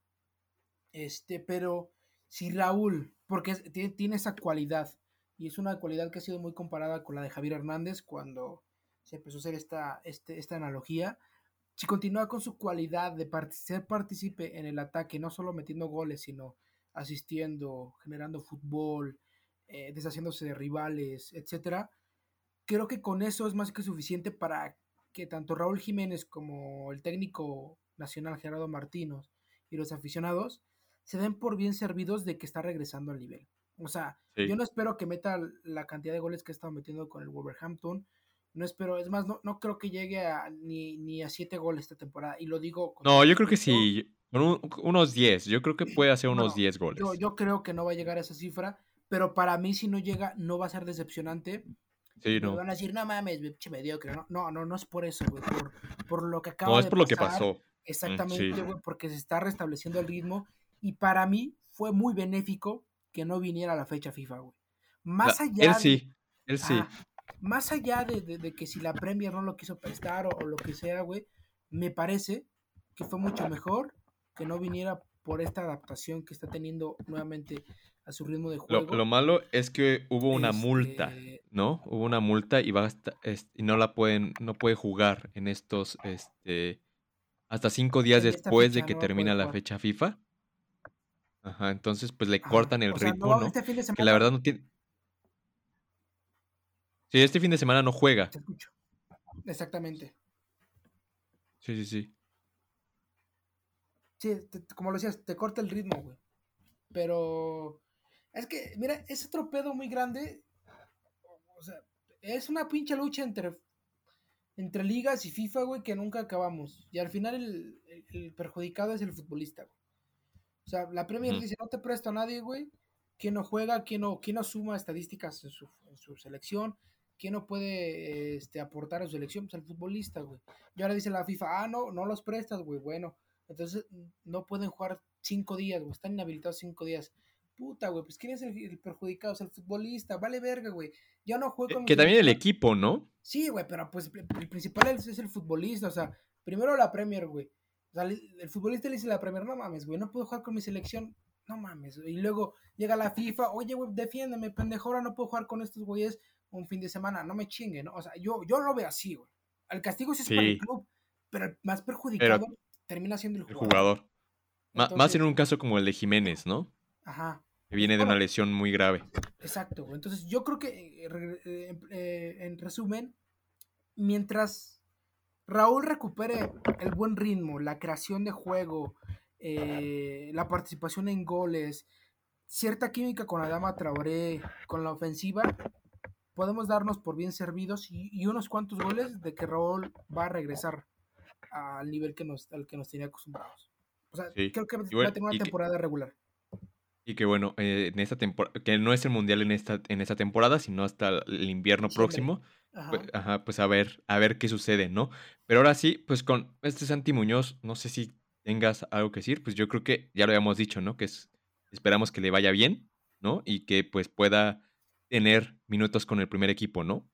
Este, pero si Raúl, porque tiene, esa cualidad, y es una cualidad que ha sido muy comparada con la de Javier Hernández cuando se empezó a hacer esta, este, esta analogía. Si continúa con su cualidad de ser partícipe en el ataque, no solo metiendo goles, sino asistiendo, generando fútbol, eh, deshaciéndose de rivales, etcétera, creo que con eso es más que suficiente para que tanto Raúl Jiménez como el técnico nacional Gerardo Martínez y los aficionados se den por bien servidos de que está regresando al nivel. O sea, yo no espero que meta la cantidad de goles que ha estado metiendo con el Wolverhampton. No espero, es más, no, no creo que llegue a, ni, ni a siete goles esta temporada. Y lo digo. no, yo creo que sí. Unos 10. Yo creo que puede hacer unos 10 goles. Yo, yo, creo que no va a llegar a esa cifra. Pero para mí, si no llega, no va a ser decepcionante. Sí, no. Me van a decir, no mames, mediocre. No, no, no, no es por eso, güey. Por, por lo que acaba de No, es por lo que pasó. Mm, Exactamente, güey, porque se está restableciendo el ritmo. Y para mí fue muy benéfico que no viniera a la fecha FIFA, güey. Más allá. Él sí, él sí. más allá de, que si la Premier no lo quiso prestar o, lo que sea, güey, me parece que fue mucho mejor que no viniera por esta adaptación que está teniendo nuevamente a su ritmo de juego. Lo, malo es que hubo una multa, este ¿no? Hubo una multa y va y no la pueden, no puede jugar en estos, este, hasta cinco días después de que termina la fecha FIFA. Ajá, entonces pues le cortan el ritmo, ¿no? Este que la verdad no tiene. Sí, este fin de semana no juega. Te escucho. Exactamente. Sí, sí, sí. Sí, como lo decías, te corta el ritmo, güey. Pero es que, mira, es otro pedo muy grande. O sea, es una pinche lucha entre, entre ligas y FIFA, güey, que nunca acabamos. Y al final el, perjudicado es el futbolista, güey. O sea, la Premier dice, no te presto a nadie, güey. ¿Quién no juega? ¿Quién no, quién no suma estadísticas en su, en su selección? ¿Quién no puede este, aportar a su selección? Pues el futbolista, güey. Y ahora dice la FIFA, ah, no, no los prestas, güey. Bueno, entonces no pueden jugar cinco días, güey. Están inhabilitados cinco días. Puta, güey, pues ¿quién es el, perjudicado? Es el futbolista. Vale verga, güey. Ya no juego con Que también el equipo, ¿no? Sí, güey, pero pues el principal es, el futbolista. O sea, primero la Premier, güey. O sea, el futbolista le dice la Premier, no mames, güey, no puedo jugar con mi selección. No mames, Y luego llega la FIFA, oye, güey, defiéndeme, pendejo, ahora no puedo jugar con estos güeyes un fin de semana. No me chingue, ¿no? O sea, yo, yo lo veo así, güey. El castigo sí es para el club, pero el más perjudicado termina siendo el jugador. más en un caso como el de Jiménez, ¿no? Ajá. Que viene de una lesión muy grave. Exacto. Entonces yo creo que, eh, eh, eh, en resumen, mientras Raúl recupere el buen ritmo, la creación de juego, la participación en goles, cierta química con Adama Traoré, con la ofensiva, podemos darnos por bien servidos y, unos cuantos goles de que Raúl va a regresar al nivel que nos, al que nos tenía acostumbrados. O sea, creo que va a tener una temporada regular. Y que bueno, eh, en esta temporada, que no es el mundial en esta, en esta temporada, sino hasta el invierno próximo. Pues, ajá. Pues, a ver, a ver qué sucede, ¿no? Pero ahora sí, pues con este Santi Muñoz, no sé si tengas algo que decir, pues yo creo que ya lo habíamos dicho, ¿no? Que es, esperamos que le vaya bien, ¿no? Y que pues pueda tener minutos con el primer equipo, ¿no?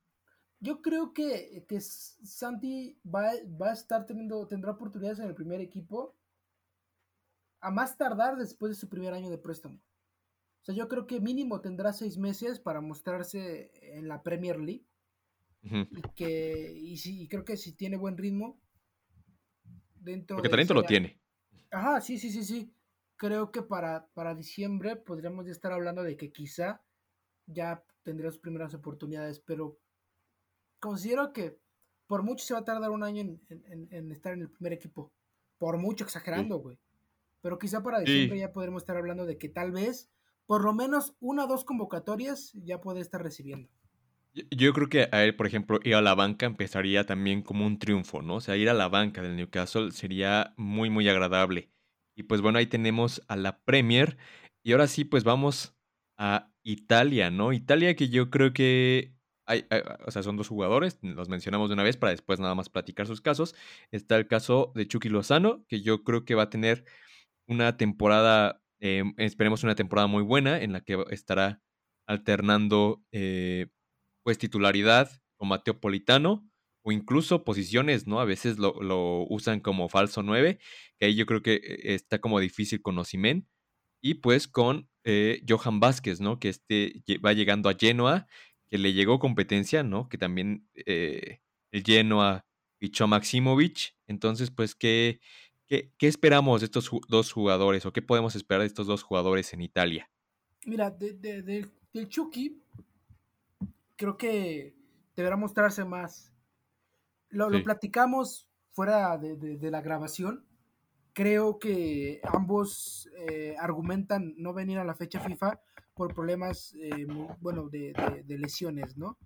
Yo creo que, que Santi va, va a estar teniendo, tendrá oportunidades en el primer equipo a más tardar después de su primer año de préstamo. O sea, yo creo que mínimo tendrá seis meses para mostrarse en la Premier League. Y que, y, sí, creo que si tiene buen ritmo, dentro Porque talento lo tiene. Ajá, sí, sí, sí, sí. Creo que para, para diciembre podríamos ya estar hablando de que quizá ya tendría sus primeras oportunidades, pero considero que por mucho se va a tardar un año en, estar en el primer equipo. Por mucho exagerando, güey. Pero quizá para diciembre ya podremos estar hablando de que tal vez por lo menos una o dos convocatorias ya puede estar recibiendo. Yo creo que a él, por ejemplo, ir a la banca empezaría también como un triunfo, ¿no? O sea, ir a la banca del Newcastle sería muy, muy agradable. Y pues bueno, ahí tenemos a la Premier. Y ahora sí, pues vamos a Italia, ¿no? Italia que yo creo que hay, o sea, son dos jugadores, los mencionamos de una vez para después nada más platicar sus casos. Está el caso de Chucky Lozano, que yo creo que va a tener una temporada, eh, esperemos una temporada muy buena en la que estará alternando eh, pues titularidad con Mateo Politano o incluso posiciones, ¿no? A veces lo, usan como falso 9, que ahí yo creo que eh, está como difícil con Osimen. Y pues con Johan Vázquez, ¿no? Que este va llegando a Genoa, que le llegó competencia, ¿no? Que también el Genoa fichó a Maximovic. Entonces, pues, que ¿Qué, esperamos de estos dos jugadores o qué podemos esperar de estos dos jugadores en Italia? Mira, del Chucky, creo que deberá mostrarse más. Lo, lo platicamos fuera de, la grabación. Creo que ambos eh, argumentan no venir a la fecha FIFA por problemas, eh, bueno, de, lesiones, ¿no?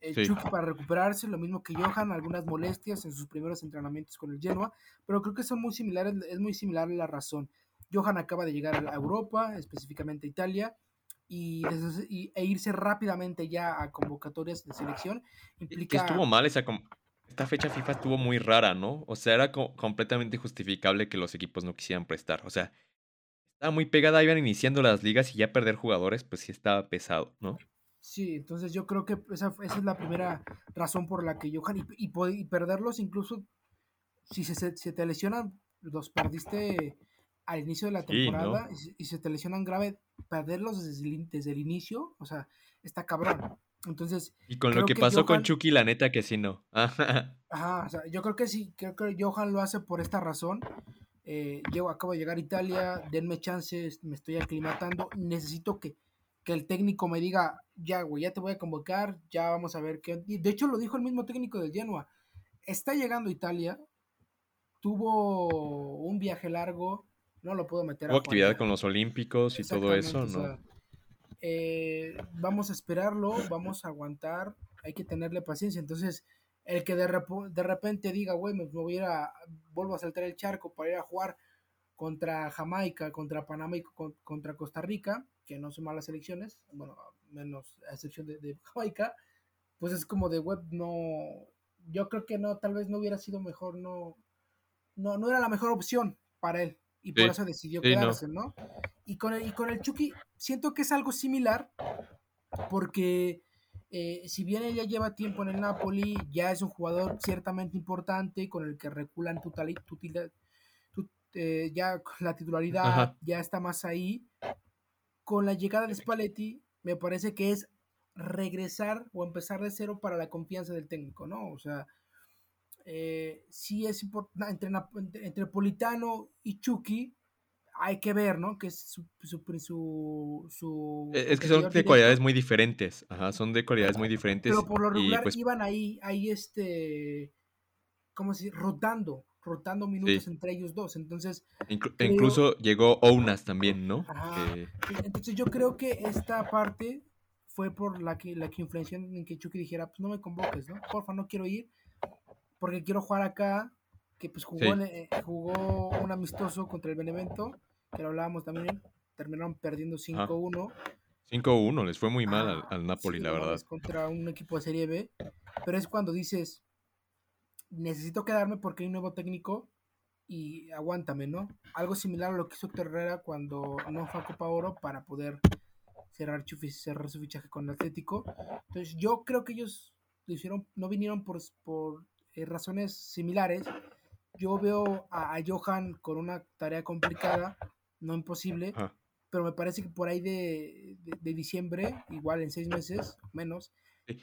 El Chucky para recuperarse, lo mismo que Johan, algunas molestias en sus primeros entrenamientos con el Genoa, pero creo que son muy similares, es muy similar la razón. Johan acaba de llegar a Europa, específicamente a Italia, y, e irse rápidamente ya a convocatorias de selección implica... Estuvo mal esa... Esta fecha FIFA estuvo muy rara, ¿no? O sea, era completamente justificable que los equipos no quisieran prestar. O sea, estaba muy pegada, iban iniciando las ligas y ya perder jugadores, pues sí estaba pesado, ¿no? Sí, entonces yo creo que esa, es la primera razón por la que Johan, y, y, perderlos incluso, si se, se, te lesionan, los perdiste al inicio de la temporada y, se te lesionan grave, perderlos desde el, desde el inicio, o sea, está cabrón. Entonces. Y con lo que, pasó con Chucky, la neta que sí no. Ajá, o sea, yo creo que sí, creo que Johan lo hace por esta razón. Eh, yo acabo de llegar a Italia, denme chances, me estoy aclimatando, necesito que, que el técnico me diga, ya, güey, ya te voy a convocar, ya vamos a ver qué. De hecho, lo dijo el mismo técnico del Genoa. Está llegando a Italia, tuvo un viaje largo, no lo puedo meter. Tuvo actividad con los Olímpicos y todo eso, ¿no? Eh, vamos a esperarlo, vamos a aguantar, hay que tenerle paciencia. Entonces, el que de, de repente diga, güey, me, voy a, ir a vuelvo a saltar el charco para ir a jugar contra Jamaica, contra Panamá y contra Costa Rica, que no son malas elecciones, bueno, menos a excepción de, Jamaica, pues es como de web, no, yo creo que no, tal vez no hubiera sido mejor, no, no, no era la mejor opción para él y por eso decidió quedarse, no. Y con, el, y con el Chucky siento que es algo similar porque eh, si bien ella lleva tiempo en el Napoli, ya es un jugador ciertamente importante con el que reculan tu, tu, tu eh, ya la titularidad ya está más ahí. Con la llegada de Spalletti, me parece que es regresar o empezar de cero para la confianza del técnico, ¿no? O sea, eh, sí es importante, entre, entre, Politano y Chucky, hay que ver, ¿no? Que es su... su, e, es que son de cualidades muy diferentes, ajá, son de cualidades muy diferentes. Pero por lo regular pues iban ahí, ahí este, ¿cómo se dice? Rotando, rotando minutos entre ellos dos, entonces... incluso llegó Ounas también, ¿no? Entonces yo creo que esta parte fue por la que, la que influenció en que Chucky dijera, pues no me convoques, ¿no? Porfa, no quiero ir, porque quiero jugar acá, que pues jugó, eh, jugó un amistoso contra el Benevento, que lo hablábamos también, terminaron perdiendo 5-1. 5-1, les fue muy mal al, Napoli, la verdad. Contra un equipo de Serie B, pero es cuando dices, necesito quedarme porque hay un nuevo técnico y aguántame, ¿no? Algo similar a lo que hizo Héctor Herrera cuando no fue a Copa Oro para poder cerrar, cerrar su fichaje con el Atlético. Entonces yo creo que ellos lo hicieron, no vinieron por, por eh, razones similares. Yo veo a, Johan con una tarea complicada, no imposible, pero me parece que por ahí de, diciembre, igual en seis meses, menos,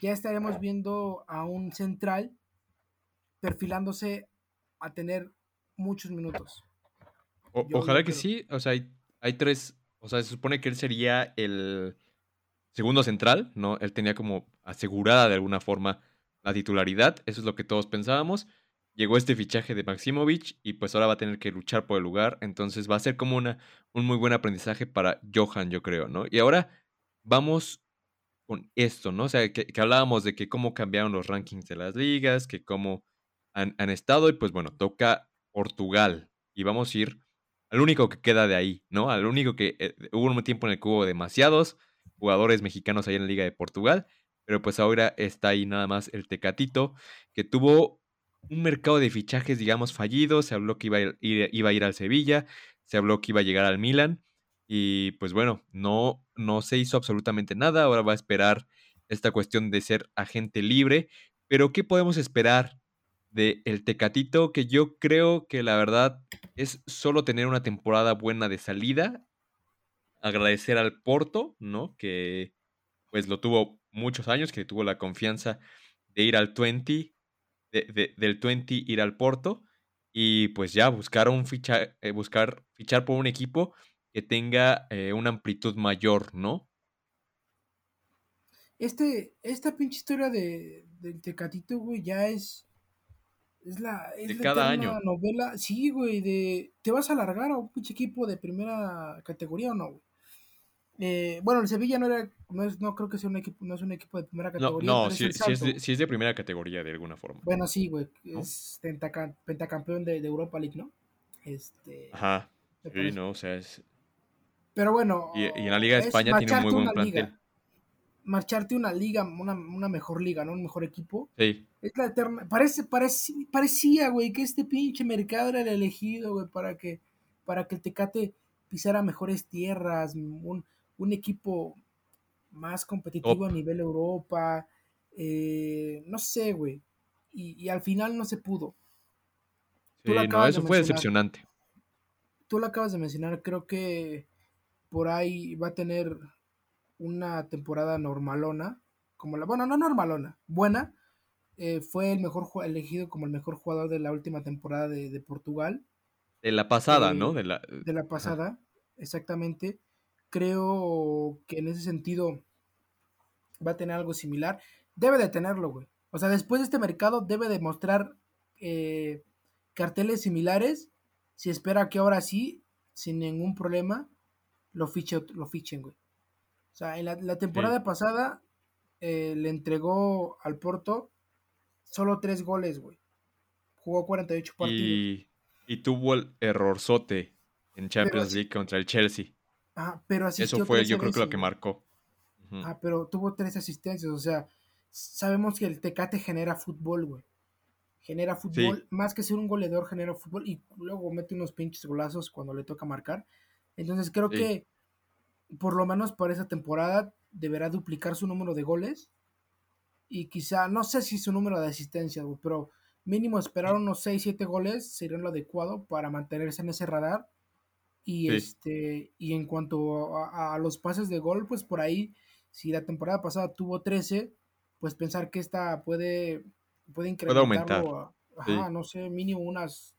ya estaremos viendo a un central perfilándose a tener muchos minutos. ojalá que sí, o sea, hay, hay, tres, o sea, se supone que él sería el segundo central, ¿no? Él tenía como asegurada de alguna forma la titularidad, eso es lo que todos pensábamos. Llegó este fichaje de Maximovic y pues ahora va a tener que luchar por el lugar, entonces va a ser como una, un muy buen aprendizaje para Johan, yo creo, ¿no? Y ahora vamos con esto, ¿no? O sea, que, hablábamos de que cómo cambiaron los rankings de las ligas, que cómo han, estado, y pues bueno, toca Portugal. Y vamos a ir al único que queda de ahí, ¿no? Al único que eh, hubo un tiempo en el que hubo demasiados jugadores mexicanos ahí en la Liga de Portugal pero pues ahora está ahí nada más el Tecatito, que tuvo un mercado de fichajes, digamos, fallido, se habló que iba a ir, iba a ir al Sevilla, se habló que iba a llegar al Milan, y pues bueno, no, no se hizo absolutamente nada, ahora va a esperar esta cuestión de ser agente libre, pero ¿qué podemos esperar de el Tecatito? Que yo creo que la verdad es solo tener una temporada buena de salida, agradecer al Porto, ¿no? Que pues lo tuvo muchos años, que tuvo la confianza de ir al 20, de, del 20 ir al Porto y pues ya buscar, un ficha, eh, buscar fichar por un equipo que tenga eh, una amplitud mayor, ¿no? este, esta pinche historia de, del Tecatito, güey, ya es. Es la, es De la cada año. novela. Sí, güey, de. ¿Te vas a alargar a un pinche equipo de primera categoría o no, güey? Eh, bueno, el Sevilla no era. No, es, no creo que sea un equipo. No es un equipo de primera No, categoría. no, pero es sí, el sí es de, sí es de primera categoría de alguna forma. Bueno, sí, güey. ¿No? Es pentacampeón de, de Europa League, ¿no? Este. Ajá. Sí, no, o sea, es... Pero bueno. Y, y en la Liga de es España tiene un muy buen liga. plantel. Marcharte una liga, una, una mejor liga, ¿no? Un mejor equipo. Sí, Es la eterna. Parece, parece, parecía, güey, que este pinche mercado era el elegido, güey, para que, para que el Tecate pisara mejores tierras, un, un equipo más competitivo a nivel Europa. eh, no sé, güey. Y, y al final no se pudo. Sí, no, de eso fue decepcionante. Tú lo acabas de mencionar, creo que por ahí va a tener una temporada normalona, como la, bueno, no normalona, buena. Eh, fue el mejor elegido como el mejor jugador de la última temporada de, de Portugal, De la pasada, Eh, ¿no? De la... de la pasada, exactamente. Creo que en ese sentido va a tener algo similar. Debe de tenerlo, güey. O sea, después de este mercado debe de mostrar eh, carteles similares. Si espera que ahora sí, sin ningún problema, lo, fiche, lo fichen, güey. O sea, en la, la temporada pasada eh, le entregó al Porto solo tres goles, güey. Jugó 48 partidos. Y, y tuvo el errorzote en Champions League contra el Chelsea. Ajá, pero asistió Eso fue, 13 yo creo que lo que marcó. Ah, pero tuvo tres asistencias, o sea, sabemos que el Tecate genera fútbol, güey. Genera fútbol, más que ser un goleador, genera fútbol y luego mete unos pinches golazos cuando le toca marcar. Entonces creo Sí. que por lo menos para esa temporada deberá duplicar su número de goles y quizá, no sé si su número de asistencias, güey, pero mínimo esperar unos 6, 7 goles sería lo adecuado para mantenerse en ese radar. Y Sí. este, y en cuanto a, a los pases de gol, pues por ahí, si la temporada pasada tuvo 13, pues pensar que esta puede, puede incrementarlo a, ajá, sí. no sé, mínimo unas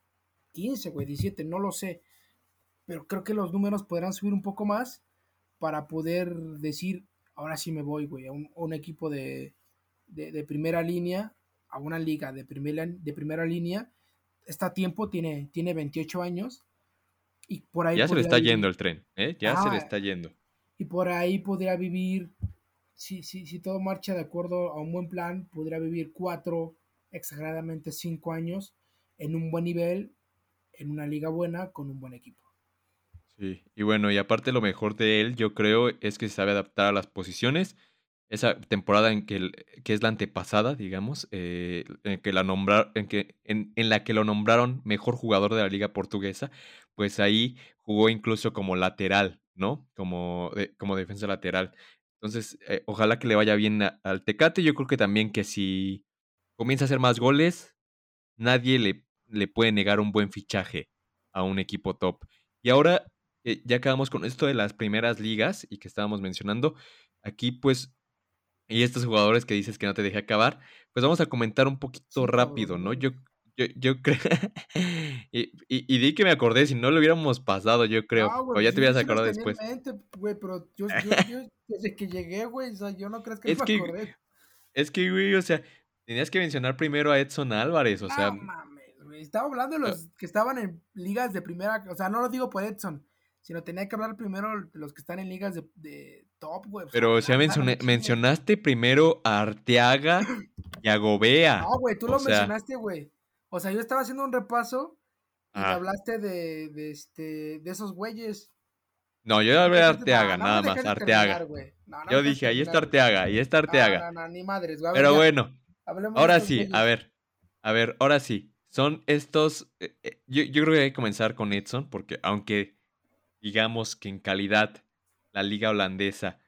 15, güey, 17, no lo sé. Pero creo que los números podrán subir un poco más para poder decir, ahora sí me voy, güey, a un, a un equipo de, de, de primera línea, a una liga de primera, de primera línea. Está a tiempo, tiene, tiene 28 años. Y por ahí Ya se le está vivir- yendo el tren, ¿eh? Ya se le Ah, está yendo. y por ahí podría vivir, si, si, si todo marcha de acuerdo a un buen plan, podría vivir cuatro, exageradamente cinco años en un buen nivel, en una liga buena, con un buen equipo. Sí, y bueno, y aparte lo mejor de él, yo creo, es que se sabe adaptar a las posiciones. Esa temporada en que, el- que es la antepasada, digamos, eh, en que la nombrar, en que, en, en la que lo nombraron mejor jugador de la liga portuguesa, pues ahí jugó incluso como lateral, ¿no? Como, como defensa lateral. Entonces, eh, ojalá que le vaya bien a- al Tecate. Yo creo que también que si comienza a hacer más goles, nadie le, le puede negar un buen fichaje a un equipo top. Y ahora, eh, ya acabamos con esto de las primeras ligas y que estábamos mencionando, aquí pues, y estos jugadores que dices que no te dejé acabar, pues vamos a comentar un poquito rápido, no. Yo, yo, yo creo... y, y, y di que me acordé, si no lo hubiéramos pasado, yo creo. Ah, o ya te hubieras acordado después. güey, pero yo, yo, yo desde que llegué, güey, o sea, yo no crees que Es me que- acordé. Es que, güey, o sea, tenías que mencionar primero a Edson Álvarez, o sea, no mames, güey. Estaba hablando de los que estaban en ligas de primera, o sea, no lo digo por Edson, sino tenía que hablar primero de los que están en ligas de, de top, güey. pero o sea, mencioné- mencionaste primero a Arteaga y a Gobea. No, güey, tú lo sea- mencionaste, güey. O sea, yo estaba haciendo un repaso y Ah. hablaste de, de, este, de esos güeyes. No, yo hablé de Arteaga, no nada más, Arteaga. terminar. No, Yo dije, ahí está. Arteaga, ahí está Arteaga. Ni madres, güey. Pero ya, bueno, hablemos ahora sí, a ver, a ver, ahora sí. Son estos, eh, eh, yo, yo creo que hay que comenzar con Edson, porque aunque digamos que en calidad la liga holandesa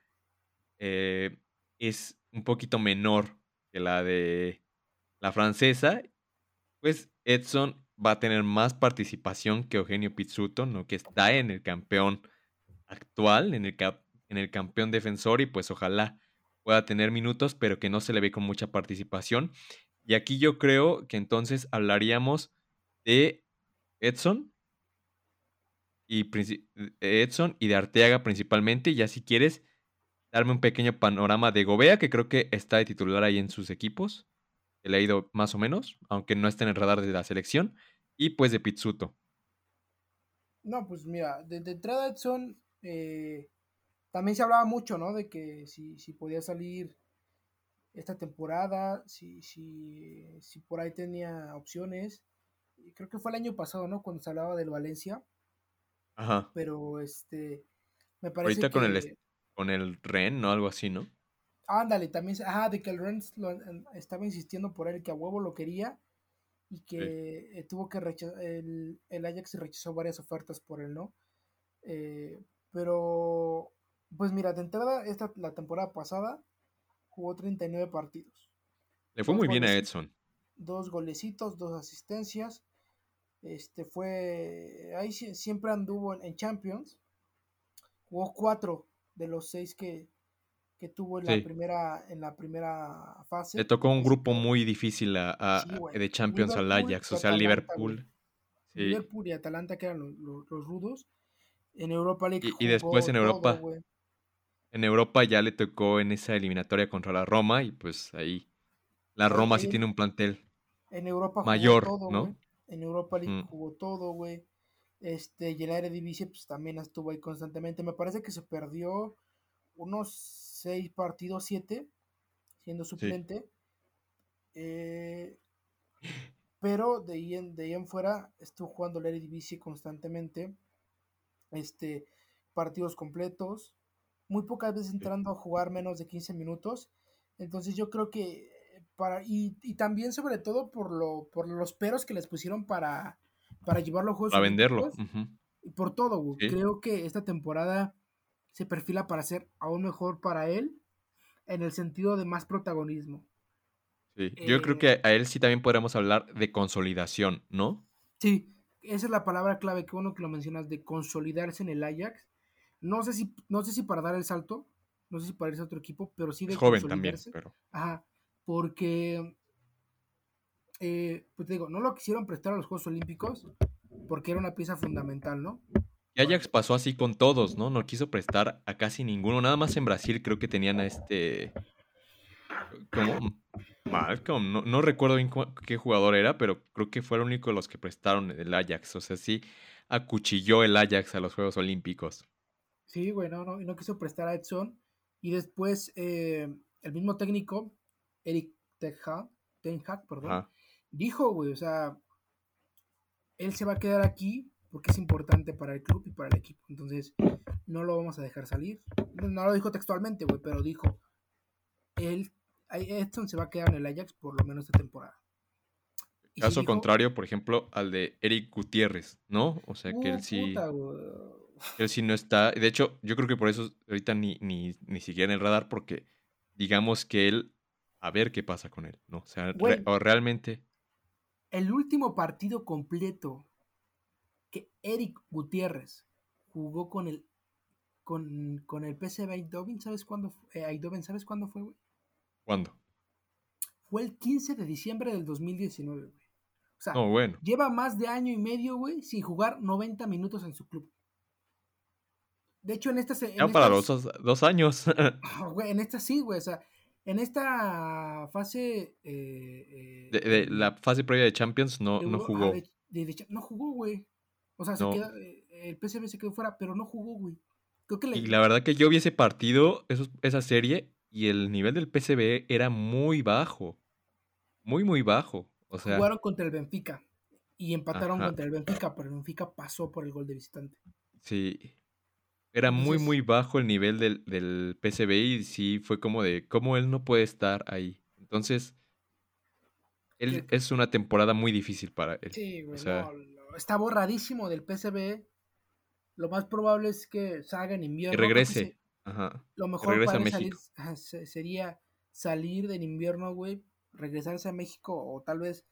eh, es un poquito menor que la de la francesa, pues Edson va a tener más participación que Eugenio Pizzuto, ¿no? que está en el campeón actual, en el, en el campeón defensor, y pues ojalá pueda tener minutos, pero que no se le ve con mucha participación. Y aquí yo creo que entonces hablaríamos de Edson y Edson y de Arteaga principalmente, ya si quieres darme un pequeño panorama de Gobea, que creo que está de titular ahí en sus equipos. Que le ha ido más o menos, aunque no está en el radar de la selección. Y pues de Pizzuto. No, pues mira, de, entrada Edson eh, también se hablaba mucho, ¿no? De que si, si podía salir esta temporada, si, si, si por ahí tenía opciones. Creo que fue el año pasado, ¿no? Cuando se hablaba del Valencia. Ajá. Pero este, me parece Ahorita con el con el Ren, ¿no? Algo así, ¿no? Ándale, también, ajá, de que el Ren estaba insistiendo por él, que a huevo lo quería y que eh, tuvo que rechazar, el, el, Ajax rechazó varias ofertas por él, ¿no? Eh, pero, pues mira, de entrada, esta, la temporada pasada jugó 39 partidos. Le fue muy bien a Edson. Dos golecitos, dos asistencias. Este fue, ahí siempre anduvo en Champions. Jugó cuatro de los seis que, tuvo en la primera en la primera fase. Le tocó un grupo muy difícil a, de Champions al Ajax, o sea, Liverpool. Liverpool y Atalanta que eran los, rudos. En Europa League. Y, después en Europa. en Europa ya le tocó en esa eliminatoria contra la Roma y pues ahí la Roma sí tiene un plantel en Europa mayor, ¿no? En Europa League mm. jugó todo, güey. Este, y en la Eredivisie pues también estuvo ahí constantemente. Me parece que se perdió unos seis partidos, siete, siendo suplente. Eh, pero de ahí, en, de ahí en fuera estuvo jugando la Eredivisie constantemente. Este, partidos completos. Muy pocas veces entrando a jugar menos de 15 minutos. Entonces yo creo que para, y, y también sobre todo por lo, por los peros que les pusieron para, para llevarlo a juegos. Para venderlo. y Por todo. Creo que esta temporada se perfila para ser aún mejor para él en el sentido de más protagonismo. Sí, yo creo eh, que a él sí también podríamos hablar de consolidación, ¿no? Sí, esa es la palabra clave que uno que lo mencionas, de consolidarse en el Ajax. No sé si, no sé si para dar el salto, no sé si para irse a otro equipo, pero sí de es joven también, pero... Ajá, porque eh, pues digo, no lo quisieron prestar a los Juegos Olímpicos porque era una pieza fundamental, ¿no? Y Ajax pasó así con todos, ¿no? No quiso prestar a casi ninguno. Nada más en Brasil creo que tenían a este. ¿Cómo? Malcolm. No, no recuerdo bien qué jugador era, pero creo que fue el único de los que prestaron el Ajax. O sea, sí acuchilló el Ajax a los Juegos Olímpicos. Sí, güey, no, no, quiso prestar a Edson. Y después eh, el mismo técnico, Eric Ten Hag, perdón, dijo, güey, o sea, él se va a quedar aquí porque es importante para el club y para el equipo. Entonces, no lo vamos a dejar salir. No lo dijo textualmente, güey, pero dijo, él, Edson se va a quedar en el Ajax por lo menos esta temporada. Caso contrario, por ejemplo, al de Eric Gutiérrez, ¿no? O sea, que él uh, sí... él sí no está... De hecho, yo creo que por eso ahorita ni, ni, ni siquiera en el radar, porque digamos que él... A ver qué pasa con él, ¿no? O sea, o realmente el último partido completo que Eric Gutiérrez jugó con el con, con el PSV Eindhoven, ¿sabes cuándo, eh, ¿sabes cuándo fue, güey? ¿Cuándo? Fue el 15 de diciembre del 2019, güey. O sea, bueno. lleva más de año y medio, güey, sin jugar 90 minutos en su club. De hecho, en esta... ya para los dos, años. güey, en esta sí, güey. O sea, en esta fase. Eh, de, eh, la fase previa de Champions no, no jugó. no jugó, güey. O sea, eh, el PSV se quedó fuera, pero no jugó, güey. Y la verdad que yo vi ese partido, esa serie, y el nivel del PSV era muy bajo. Muy, muy bajo. O sea, Jugaron contra el Benfica. Y empataron contra el Benfica, pero el Benfica pasó por el gol de visitante. Sí. Era muy, muy bajo el nivel del, del PCB y sí fue como de cómo él no puede estar ahí. Entonces, él es una temporada muy difícil para él. Sí, güey, está borradísimo del PCB. Lo más probable es que salga en invierno. Y regrese. Ajá. Lo mejor para México. sería salir del invierno, güey, regresarse a México o tal vez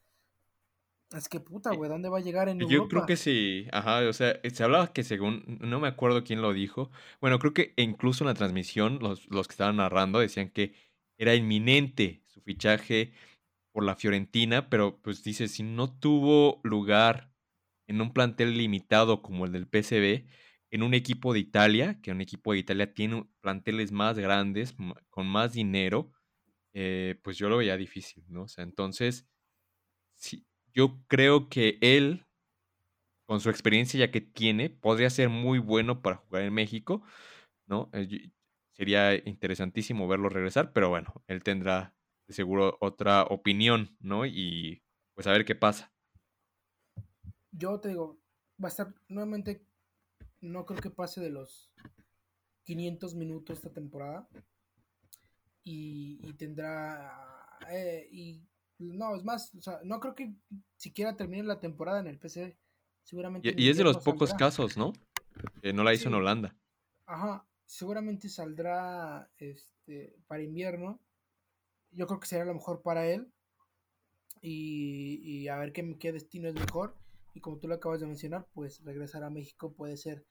es que puta, güey, ¿dónde va a llegar en Europa? Yo creo que sí, ajá, o sea, se hablaba que según, no me acuerdo quién lo dijo, bueno, creo que incluso en la transmisión los, los que estaban narrando decían que era inminente su fichaje por la Fiorentina, pero pues dice, si no tuvo lugar en un plantel limitado como el del PCB, en un equipo de Italia, que un equipo de Italia tiene planteles más grandes, con más dinero, eh, pues yo lo veía difícil, ¿no? O sea, entonces, sí, yo creo que él, con su experiencia ya que tiene, podría ser muy bueno para jugar en México, ¿no? Eh, sería interesantísimo verlo regresar, pero bueno, él tendrá de seguro otra opinión, ¿no? Y pues a ver qué pasa. Yo te digo, va a estar nuevamente, no creo que pase de los 500 minutos esta temporada. Y, tendrá, eh, y no, es más, o sea, no creo que siquiera termine la temporada en el PC. Seguramente. Y, es de los pocos casos, ¿no? Que no la hizo en Holanda. Ajá, seguramente saldrá este, para invierno. Yo creo que será lo mejor para él. Y, a ver qué, qué destino es mejor. Y como tú lo acabas de mencionar, pues regresar a México puede ser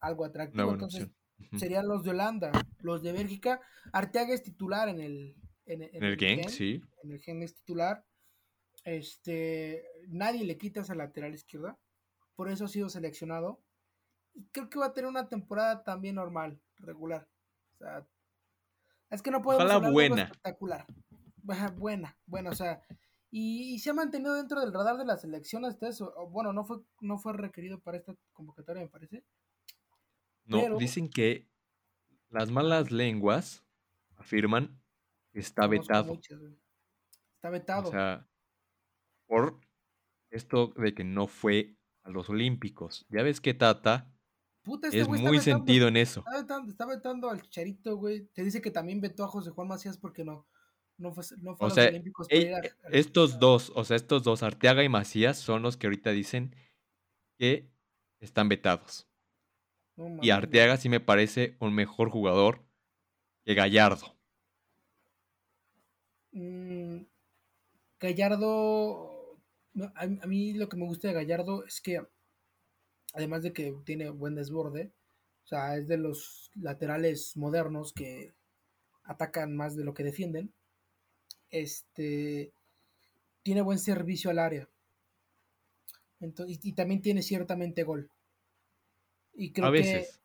algo atractivo. Entonces, serían los de Holanda, los de Bélgica. Arteaga es titular en el, en, el, Genk, sí. En el Genk es titular. Este, nadie le quita esa lateral izquierda. Por eso ha sido seleccionado. Y creo que va a tener una temporada también normal regular. O sea, es que no podemos hablar buena. De espectacular. Buena, buena, o sea, y, se ha mantenido dentro del radar de la selección hasta eso. Bueno, no fue, no fue requerido para esta convocatoria, me parece. No, dicen que las malas lenguas afirman que está vetado. está vetado. O sea, por esto de que no fue a los Olímpicos. Ya ves que Tata este es muy sentido en eso. Está vetando, al Chicharito, güey. Te dice que también vetó a José Juan Macías porque no, no fue, no fue a los Olímpicos. estos dos, o sea, estos dos, Arteaga y Macías, son los que ahorita dicen que están vetados. y Arteaga sí me parece un mejor jugador que Gallardo. Mm, Gallardo, a, mí lo que me gusta de Gallardo es que además de que tiene buen desborde, o sea, es de los laterales modernos que atacan más de lo que defienden. Este tiene buen servicio al área. y, también tiene ciertamente gol. Y creo a veces.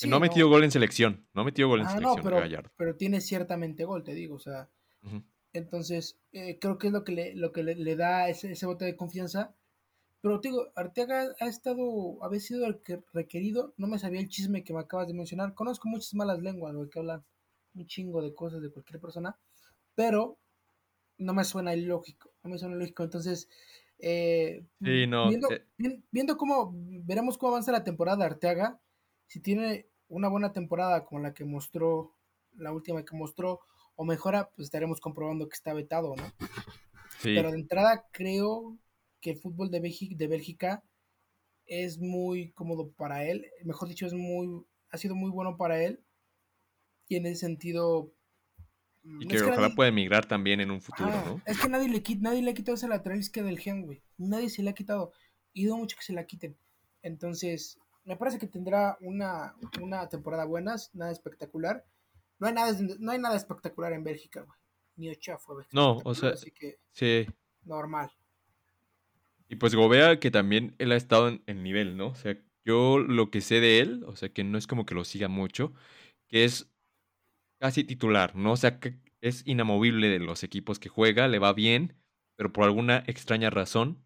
Que, no ha metido gol en selección. No ha metido gol en ah, selección. pero, pero, tiene ciertamente gol, te digo. O sea. Entonces, eh, creo que es lo que le, lo que le, da ese, ese bote de confianza pero te digo, Arteaga ha estado, había sido requerido, no me sabía el chisme que me acabas de mencionar. Conozco muchas malas lenguas, güey, que hablan un chingo de cosas de cualquier persona, pero no me suena ilógico, no me suena ilógico. Entonces, eh, viendo, eh. viendo, cómo, veremos cómo avanza la temporada de Arteaga, si tiene una buena temporada como la que mostró, la última que mostró, o mejora, pues estaremos comprobando que está vetado, ¿no? Pero de entrada creo que el fútbol de Bélgica, de Bélgica es muy cómodo para él, mejor dicho, es muy, ha sido muy bueno para él. Y en ese sentido. Mm, y que, ojalá pueda emigrar también en un futuro, ¿no? Es que nadie le, nadie le ha quitado ese lateral izquierdo del gen, güey. Nadie se le ha quitado. Y dudo mucho que se la quiten. Entonces, me parece que tendrá una, una temporada buena, nada espectacular. No hay nada, no hay nada espectacular en Bélgica, güey. Ni Ochoa fue No, o sea, así que sí. Normal. Y pues Gobea, que también él ha estado en el nivel, ¿no? O sea, yo lo que sé de él, o sea, que no es como que lo siga mucho, que es casi titular, ¿no? O sea, que es inamovible de los equipos que juega, le va bien, pero por alguna extraña razón,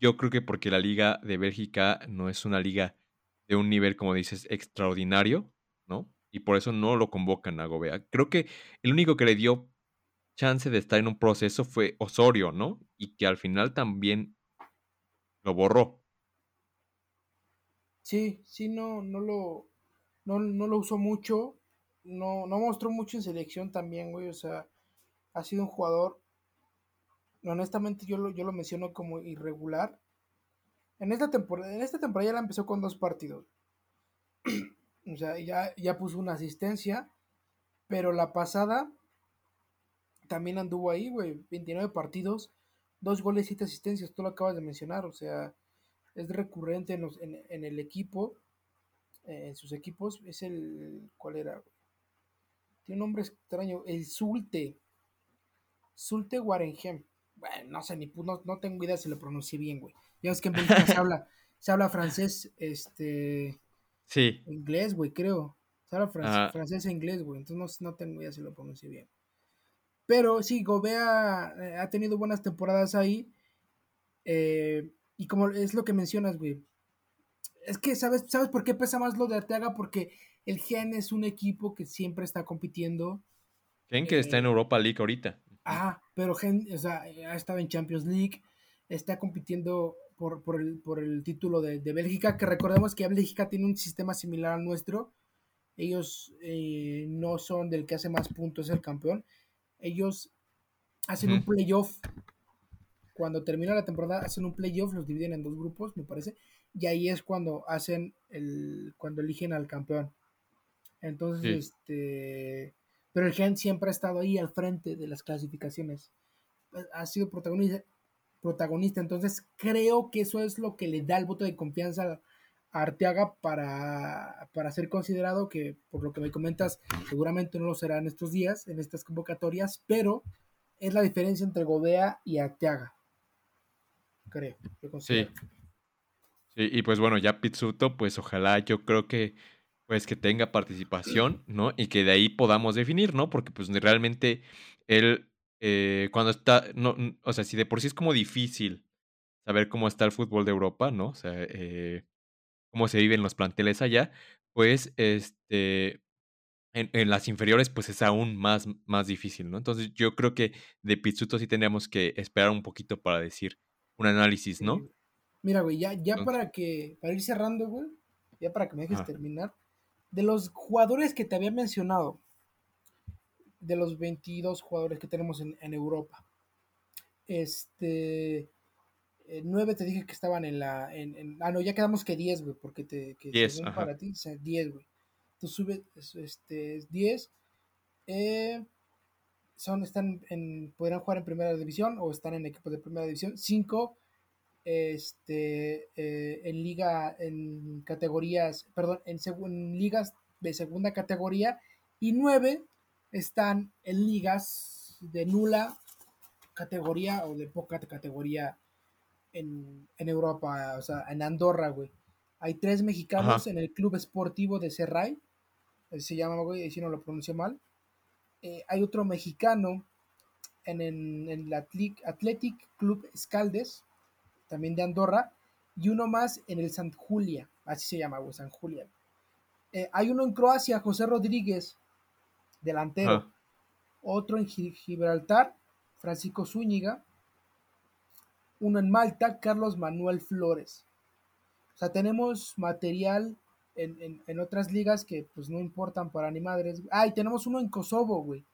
yo creo que porque la liga de Bélgica no es una liga de un nivel, como dices, extraordinario, ¿no? Y por eso no lo convocan a Gobea. Creo que el único que le dio chance de estar en un proceso fue Osorio, ¿no? Y que al final también lo borró. Sí, sí, no, no lo, no, lo usó mucho, no, no mostró mucho en selección también, güey, o sea, ha sido un jugador, honestamente yo lo, yo lo menciono como irregular. En esta temporada, en esta temporada ya la empezó con dos partidos. o sea, ya, ya puso una asistencia, pero la pasada también anduvo ahí, güey, 29 partidos, dos goles y siete asistencias, tú lo acabas de mencionar, o sea, es recurrente en, en, el equipo, eh, en sus equipos, es el, ¿cuál era? Tiene un nombre extraño, el Zulte, Zulte Warenhem, bueno, no sé, ni, no, no tengo idea si lo pronuncié bien, güey, ya ves que en Bélgica se habla, se habla francés, este, Sí. Inglés, güey, creo. Habla francés, e inglés, güey. Entonces no, tengo idea si lo pronuncio bien. Pero sí, Gobea eh, ha tenido buenas temporadas ahí. Eh, y como es lo que mencionas, güey. Es que, ¿sabes, ¿sabes por qué pesa más lo de Arteaga? Porque el Gen es un equipo que siempre está compitiendo. Gen que está en eh, Europa League ahorita. Ajá, pero Gen, o sea, ha estado en Champions League, está compitiendo por, el, por el, título de, Bélgica, que recordemos que Bélgica tiene un sistema similar al nuestro. Ellos eh, no son del que hace más puntos el campeón. Ellos hacen un playoff. Cuando termina la temporada, hacen un playoff, los dividen en dos grupos, me parece. Y ahí es cuando hacen el. cuando eligen al campeón. Entonces, este. Pero el Gen siempre ha estado ahí al frente de las clasificaciones. Ha sido protagonista, protagonista. Entonces, creo que eso es lo que le da el voto de confianza a Arteaga para, para ser considerado, que por lo que me comentas, seguramente no lo será en estos días, en estas convocatorias, pero es la diferencia entre Godea y Arteaga. Creo. Sí. sí. Y pues bueno, ya Pizzuto, pues ojalá yo creo que pues que tenga participación, ¿no? Y que de ahí podamos definir, ¿no? Porque pues realmente él, eh, cuando está, no, o sea, si de por sí es como difícil saber cómo está el fútbol de Europa, ¿no? O sea, eh, cómo se viven los planteles allá, pues este, en, en, las inferiores pues es aún más, más difícil, ¿no? Entonces yo creo que de Pizzuto sí tendríamos que esperar un poquito para decir un análisis, ¿no? Mira, güey, ya, ya para que, para ir cerrando, güey, ya para que me dejes terminar, de los jugadores que te había mencionado, de los 22 jugadores que tenemos en, Europa, este, 9 te dije que estaban en la, en, ah, no, ya quedamos que 10, güey, porque te, que 10, para ti, 10, güey. Tú subes, este, 10, eh, son, están en, podrán jugar en primera división o están en equipos de primera división. 5 este, eh, en liga, en categorías, perdón, en, ligas de segunda categoría y nueve están en ligas de nula categoría o de poca categoría en, Europa, o sea, en Andorra, güey. Hay tres mexicanos en el Club Esportivo de Serray, se llama, güey, si no lo pronuncio mal. Eh, hay otro mexicano en, el Athletic Club Escaldes, también de Andorra, y uno más en el San Julia, así se llama, güey, San Julia. Eh, hay uno en Croacia, José Rodríguez, delantero. Otro en Gibraltar, Francisco Zúñiga. Uno en Malta, Carlos Manuel Flores. O sea, tenemos material en, otras ligas que pues no importan para ni madres. Ah, y tenemos uno en Kosovo, güey.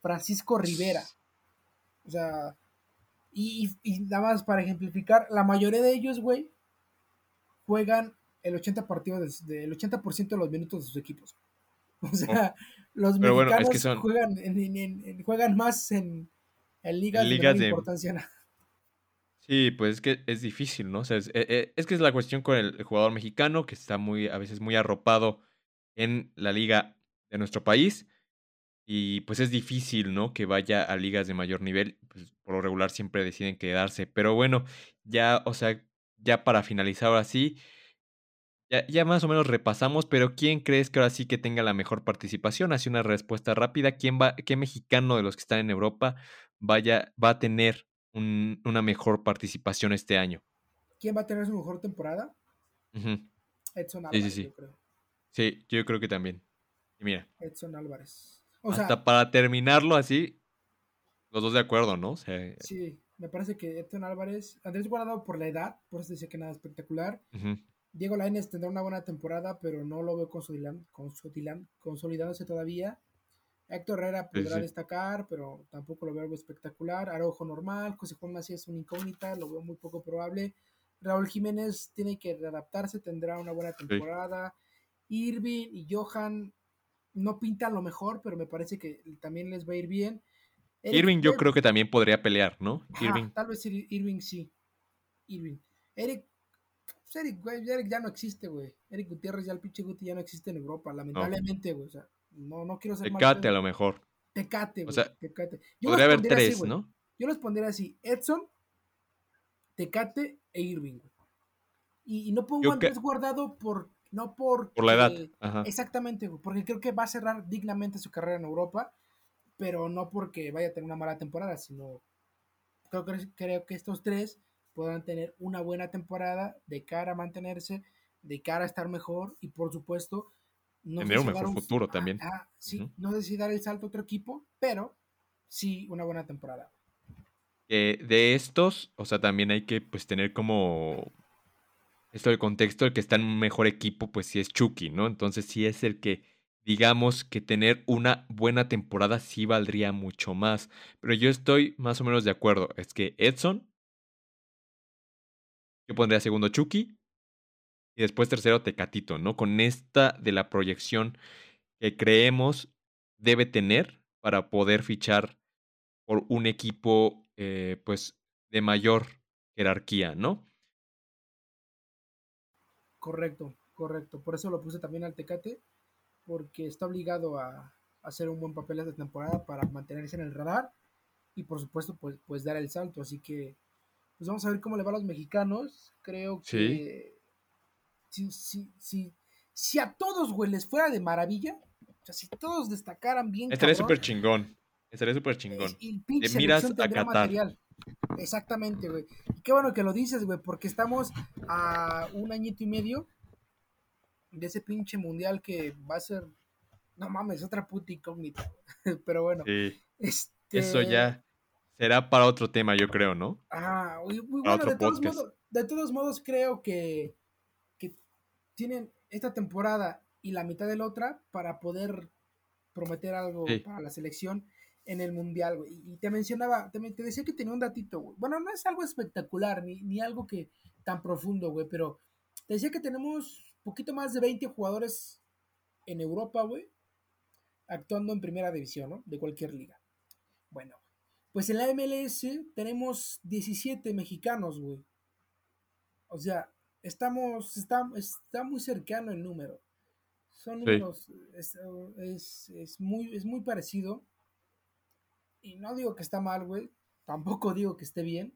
Francisco Rivera. O sea, y, nada más para ejemplificar, la mayoría de ellos, güey, juegan el 80 partidos del 80% de los minutos de sus equipos. O sea, los mexicanos juegan, juegan más en, ligas, de, de importancia. Sí, pues es que es difícil, ¿no? O sea, es, eh, eh, es, que es la cuestión con el, jugador mexicano que está muy, a veces muy arropado en la liga de nuestro país y pues es difícil, ¿no? Que vaya a ligas de mayor nivel, pues por lo regular siempre deciden quedarse. Pero bueno, ya, o sea, ya para finalizar ahora sí, ya, ya más o menos repasamos, pero ¿quién crees que ahora sí que tenga la mejor participación? Así una respuesta rápida. ¿Quién va, qué mexicano de los que están en Europa vaya, va a tener una mejor participación este año? ¿Quién va a tener su mejor temporada? Edson Álvarez, sí, sí, sí. yo creo. Sí, yo creo que también. Y mira. Edson Álvarez. Hasta para terminarlo así, los dos de acuerdo, ¿no? sí, me parece que Edson Álvarez, Andrés Guardado por la edad, por eso decía que nada espectacular. Diego Lainez tendrá una buena temporada, pero no lo veo consolidándose todavía. Héctor Herrera podrá destacar, pero tampoco lo veo espectacular. Araujo normal, José Juan Macías es una incógnita, lo veo muy poco probable. Raúl Jiménez tiene que readaptarse, tendrá una buena temporada. Irving y Johan no pintan lo mejor, pero me parece que también les va a ir bien. Irving yo creo que también podría pelear, ¿no? Irving. Tal vez Irving sí. Irving. Eric, pues Eric, güey, Eric ya no existe, güey. Eric Gutiérrez ya el pinche Guti ya no existe en Europa, lamentablemente, güey. O sea, no, no quiero ser Tecate a lo mejor. Tecate, güey. O sea, Tecate. Yo podría haber tres, ¿no? Yo los pondría así, Edson, Tecate e Irving, güey. Y, no pongo antes guardado por No por... Por la edad. Exactamente, porque creo que va a cerrar dignamente su carrera en Europa, pero no porque vaya a tener una mala temporada, sino creo que, creo que estos tres puedan tener una buena temporada de cara a mantenerse, de cara a estar mejor y por supuesto no tener un mejor futuro ah, también. Ah, sí, no sé si dar el salto a otro equipo, pero sí una buena temporada. de estos, o sea, también hay que pues tener como esto del contexto, el que está en un mejor equipo, pues sí es Chucky, ¿no? Entonces sí es el que, digamos que tener una buena temporada sí valdría mucho más. Pero yo estoy más o menos de acuerdo. Es que Edson, yo pondría segundo Chucky, y después tercero Tecatito, ¿no? Con esta de la proyección que creemos debe tener para poder fichar por un equipo, eh, pues, de mayor jerarquía, ¿no? Correcto, correcto. Por eso lo puse también al Tecate, porque está obligado a, hacer un buen papel esta temporada para mantenerse en el radar y por supuesto pues, pues dar el salto. Así que pues vamos a ver cómo le va a los mexicanos. Creo que si, si, si, si a todos, güey, les fuera de maravilla, o sea, si todos destacaran bien. Estaría súper chingón. Estaría súper chingón. de miras a Qatar. Material. Exactamente, güey. Y qué bueno que lo dices, güey, porque estamos a un añito y medio de ese pinche mundial que va a ser, no mames, otra puta incógnita. Pero bueno. Sí. Este... Eso ya será para otro tema, yo creo, ¿no? Ah, muy, bueno, de todos, modos, de todos, modos, creo que, que tienen esta temporada y la mitad de la otra para poder prometer algo para la selección en el mundial, güey. Y te mencionaba, te, te, decía que tenía un datito, güey. Bueno, no es algo espectacular, ni, ni algo que tan profundo, güey, pero te decía que tenemos poquito más de 20 jugadores en Europa, güey, actuando en primera división, ¿no? De cualquier liga. Bueno, pues en la MLS tenemos 17 mexicanos, güey. O sea, estamos, está, está muy cercano el número. Son números, es, es, muy, es muy parecido y no digo que está mal, güey. Tampoco digo que esté bien.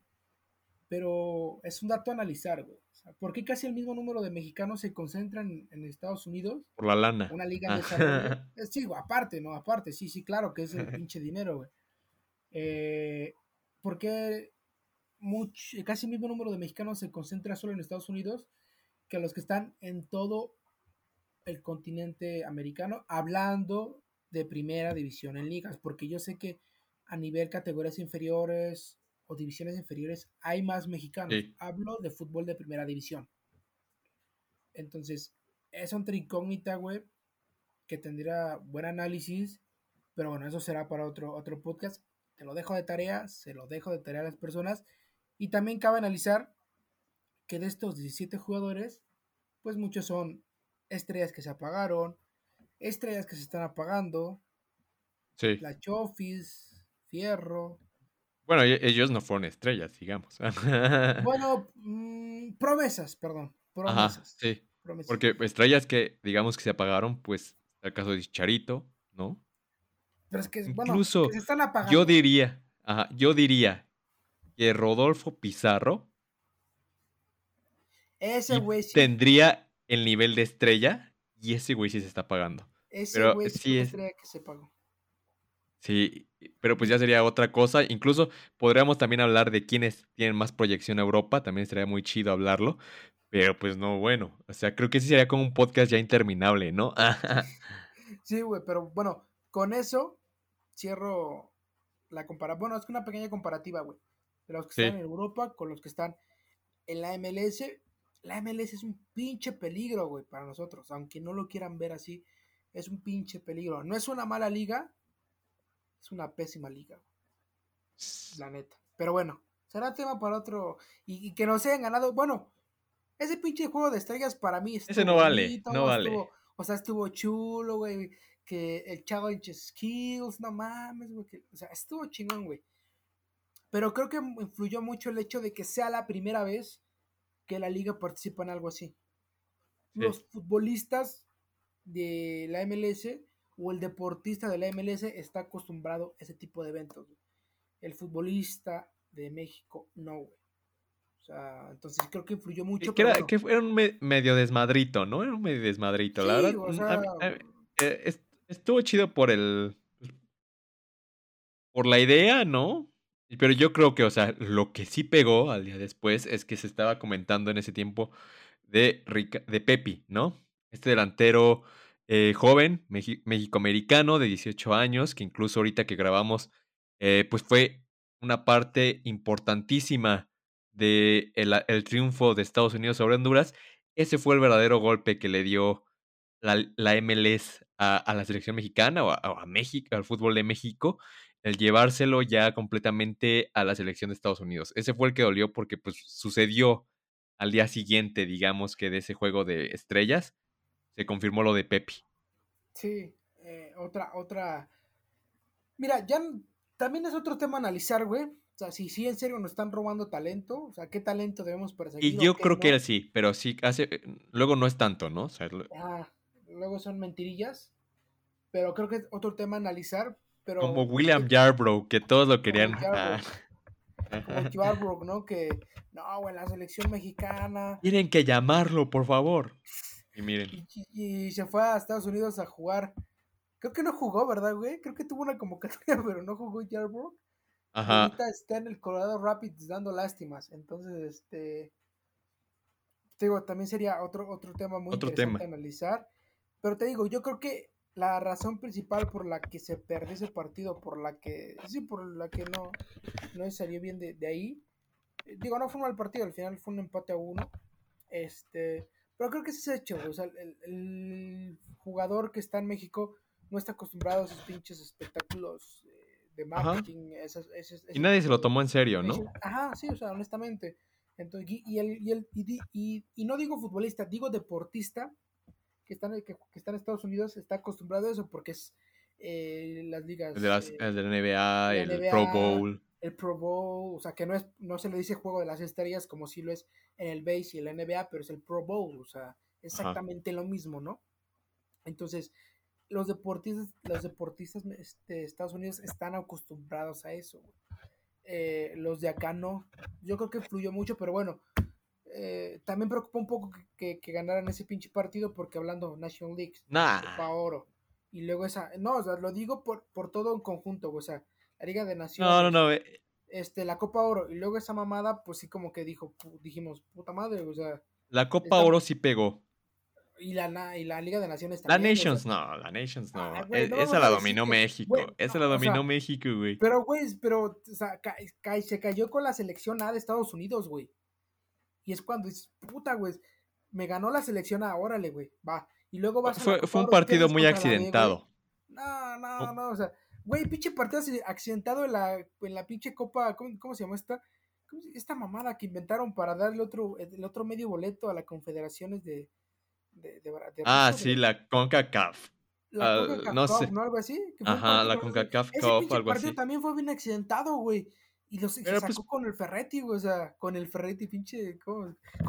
Pero es un dato a analizar, güey. ¿Por qué casi el mismo número de mexicanos se concentran en Estados Unidos? Por la lana. Una liga de ah. sí, aparte, ¿no? Aparte, sí, sí, claro que es el pinche dinero, güey. Eh, ¿Por qué casi el mismo número de mexicanos se concentra solo en Estados Unidos que los que están en todo el continente americano hablando de primera división en ligas? Porque yo sé que a nivel categorías inferiores o divisiones inferiores hay más mexicanos. Hablo de fútbol de primera división. Entonces, es un incógnita, güey, que tendría buen análisis, pero bueno, eso será para otro, otro podcast. Te lo dejo de tarea, se lo dejo de tarea a las personas. Y también cabe analizar que de estos 17 jugadores, pues muchos son estrellas que se apagaron, estrellas que se están apagando, sí. la Chofis, Fierro. Bueno, e-, ellos no fueron estrellas, digamos. bueno, mm, promesas, perdón. Promesas. sí. Porque estrellas que, digamos, que se apagaron, pues, el caso de Charito, ¿no? Pero es que, bueno, Incluso, se están apagando. Yo diría, ajá, yo diría que Rodolfo Pizarro ese güey tendría el nivel de estrella y ese güey sí se está pagando. Ese güey sí es estrella que se pagó. Sí, pero pues ya sería otra cosa. Incluso podríamos también hablar de quienes tienen más proyección a Europa. También sería muy chido hablarlo. Pero pues no, bueno. O sea, creo que sí sería como un podcast ya interminable, ¿no? sí, güey, pero bueno, con eso cierro la comparación. Bueno, es que una pequeña comparativa, güey. De los que están en Europa con los que están en la MLS. La MLS es un pinche peligro, güey, para nosotros. Aunque no lo quieran ver así, es un pinche peligro. No es una mala liga, es una pésima liga. La neta. Pero bueno, será tema para otro. Y, que nos hayan ganado. Bueno, ese pinche juego de estrellas para mí. Ese no vale. no vale. o sea, estuvo chulo, güey. Que el challenge skills, no mames, güey. o sea, estuvo chingón, güey. Pero creo que influyó mucho el hecho de que sea la primera vez que la liga participa en algo así. Los futbolistas de la MLS o el deportista de la MLS está acostumbrado a ese tipo de eventos. El futbolista de México no, güey. O sea, entonces creo que influyó mucho. Que, era, que era un medio desmadrito, ¿no? Era un medio desmadrito, la verdad. O sea... Eh, estuvo chido por el. Por la idea, ¿no? Pero yo creo que, o sea, lo que sí pegó al día después es que se estaba comentando en ese tiempo de, de Pepi, ¿no? Este delantero eh, joven, mexicoamericano de 18 años, que incluso ahorita que grabamos, eh, pues fue una parte importantísima del de el triunfo de Estados Unidos sobre Honduras. Ese fue el verdadero golpe que le dio la, la MLS a, la selección mexicana o a, México, al fútbol de México, el llevárselo ya completamente a la selección de Estados Unidos. Ese fue el que dolió porque pues sucedió al día siguiente, digamos, que de ese juego de estrellas, se confirmó lo de Pepi. Sí, eh, otra, otra. Mira, ya también es otro tema analizar, güey. O sea, si sí en serio nos están robando talento, o sea, ¿qué talento debemos perseguir? Y yo creo que sí, pero sí, hace, eh, luego no es tanto, ¿no? O sea, luego son mentirillas, pero creo que es otro tema analizar. Pero Como William Yarbrough, que todos lo querían. Ah. Como Yarbrough, ¿no? Que, no, güey, la selección mexicana. Tienen que llamarlo, por favor. Y miren. Y, se fue a Estados Unidos a jugar. Creo que no jugó, ¿verdad, güey? Creo que tuvo una convocatoria, pero no jugó Yarbrough. Ajá. Ahorita está en el Colorado Rapids dando lástimas. Entonces, este. Te digo, también sería otro, otro tema muy interesante analizar. Pero te digo, yo creo que la razón principal por la que se perdió ese partido, por la que, sí, por la que no, no salió bien de, ahí, digo, no fue un mal partido, al final fue un empate a uno, este, pero creo que ese es hecho, o sea, el, jugador que está en México no está acostumbrado a esos pinches espectáculos eh, de marketing, y nadie se lo tomó en serio, ¿no? Ajá, sí, o sea, honestamente. Entonces, y, el, y, el, y, y no digo futbolista, digo deportista, que están, que, en Estados Unidos está acostumbrado a eso porque es eh, las ligas. El de, las, eh, la NBA, el Pro Bowl. El Pro Bowl, o sea, que no, es, no se le dice juego de las estrellas como si lo es en el base y el NBA, pero es el Pro Bowl, o sea, exactamente lo mismo, ¿no? Entonces, los deportistas, los deportistas de este, Estados Unidos están acostumbrados a eso. Eh, los de acá no. Yo creo que fluyó mucho, pero bueno, eh, también preocupa un poco que, ganaran ese pinche partido porque hablando National League, Copa Oro. Y luego esa, no, o sea, lo digo por, por todo en conjunto, o sea, Liga de Naciones. No, no, no. Eh. Este, la Copa Oro. Y luego esa mamada, pues sí como que dijo, dijimos, puta madre, o sea. La Copa Oro sí pegó. Y la, y la Liga de Naciones también. La Nations no, la Nations no. Ah, e, esa la dominó México. esa la dominó México, güey. Pero, güey, pero, o sea, se cayó con la selección A de Estados Unidos, güey. Y es cuando dices, puta, güey, me ganó la selección, ahora, órale, güey, va. Y luego vas fue, Fue un partido muy accidentado. no, no, no, o sea, güey, pinche partido accidentado en la, en la pinche copa, ¿cómo, se llama esta? esta mamada que inventaron para darle otro, el otro medio boleto a las confederaciones de... de, ah, sí, la CONCACAF. La CONCACAF, no sé. ¿no? Algo así. Ajá, la CONCACAF Cup, algo así. también fue bien accidentado, güey. Y los se sacó pues con el Ferretti, güey, o sea, con el Ferretti, pinche.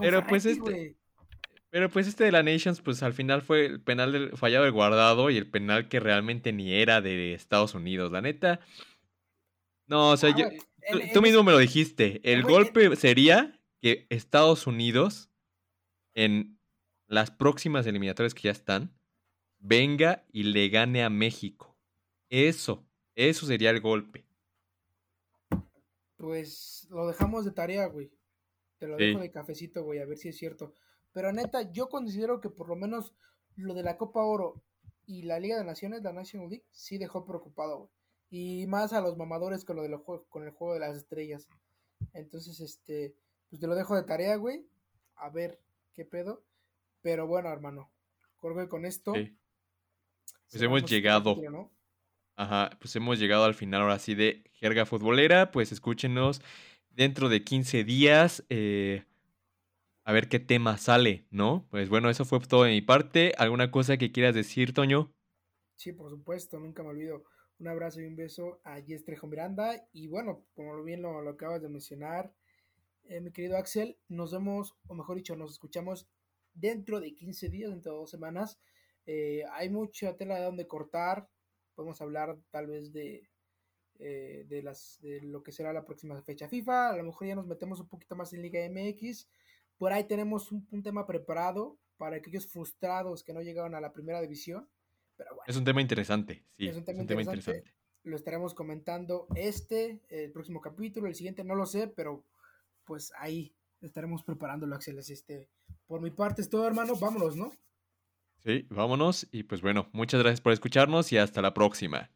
pero pues este. Pero pues este de la Nations, pues al final fue el penal del, fallado del guardado y el penal que realmente ni era de Estados Unidos. La neta. No, o sea, tú, mismo me lo dijiste. El golpe sería que Estados Unidos, en las próximas eliminatorias que ya están, venga y le gane a México. Eso, eso sería el golpe pues lo dejamos de tarea, güey. Te lo dejo de cafecito, güey, a ver si es cierto. Pero neta, yo considero que por lo menos lo de la Copa Oro y la Liga de Naciones, la National League, sí dejó preocupado, güey. Y más a los mamadores con lo de los con el juego de las estrellas. Entonces, este, pues te lo dejo de tarea, güey. A ver qué pedo. Pero bueno, hermano. Creo con esto. Pues hemos llegado. Ajá, pues hemos llegado al final ahora sí de Jerga Futbolera. Pues escúchenos dentro de 15 días. Eh, a ver qué tema sale, ¿no? Pues bueno, eso fue todo de mi parte. ¿Alguna cosa que quieras decir, Toño? Sí, por supuesto, nunca me olvido. Un abrazo y un beso a Jess Trejo Miranda. Y bueno, como bien lo, acabas de mencionar, eh, mi querido Axel, nos vemos, o mejor dicho, nos escuchamos dentro de 15 días, dentro de dos semanas. Eh, hay mucha tela de donde cortar podemos hablar tal vez de eh, de, las, de lo que será la próxima fecha FIFA. A lo mejor ya nos metemos un poquito más en Liga MX. Por ahí tenemos un, tema preparado para aquellos frustrados que no llegaron a la primera división. Pero bueno, es un tema interesante, sí. Es un tema, interesante. Lo estaremos comentando este, el próximo capítulo, el siguiente no lo sé, pero pues ahí estaremos preparándolo, Axel. Este, por mi parte es todo, hermano. Vámonos, ¿no? Sí, vámonos. Y pues bueno, muchas gracias por escucharnos y hasta la próxima.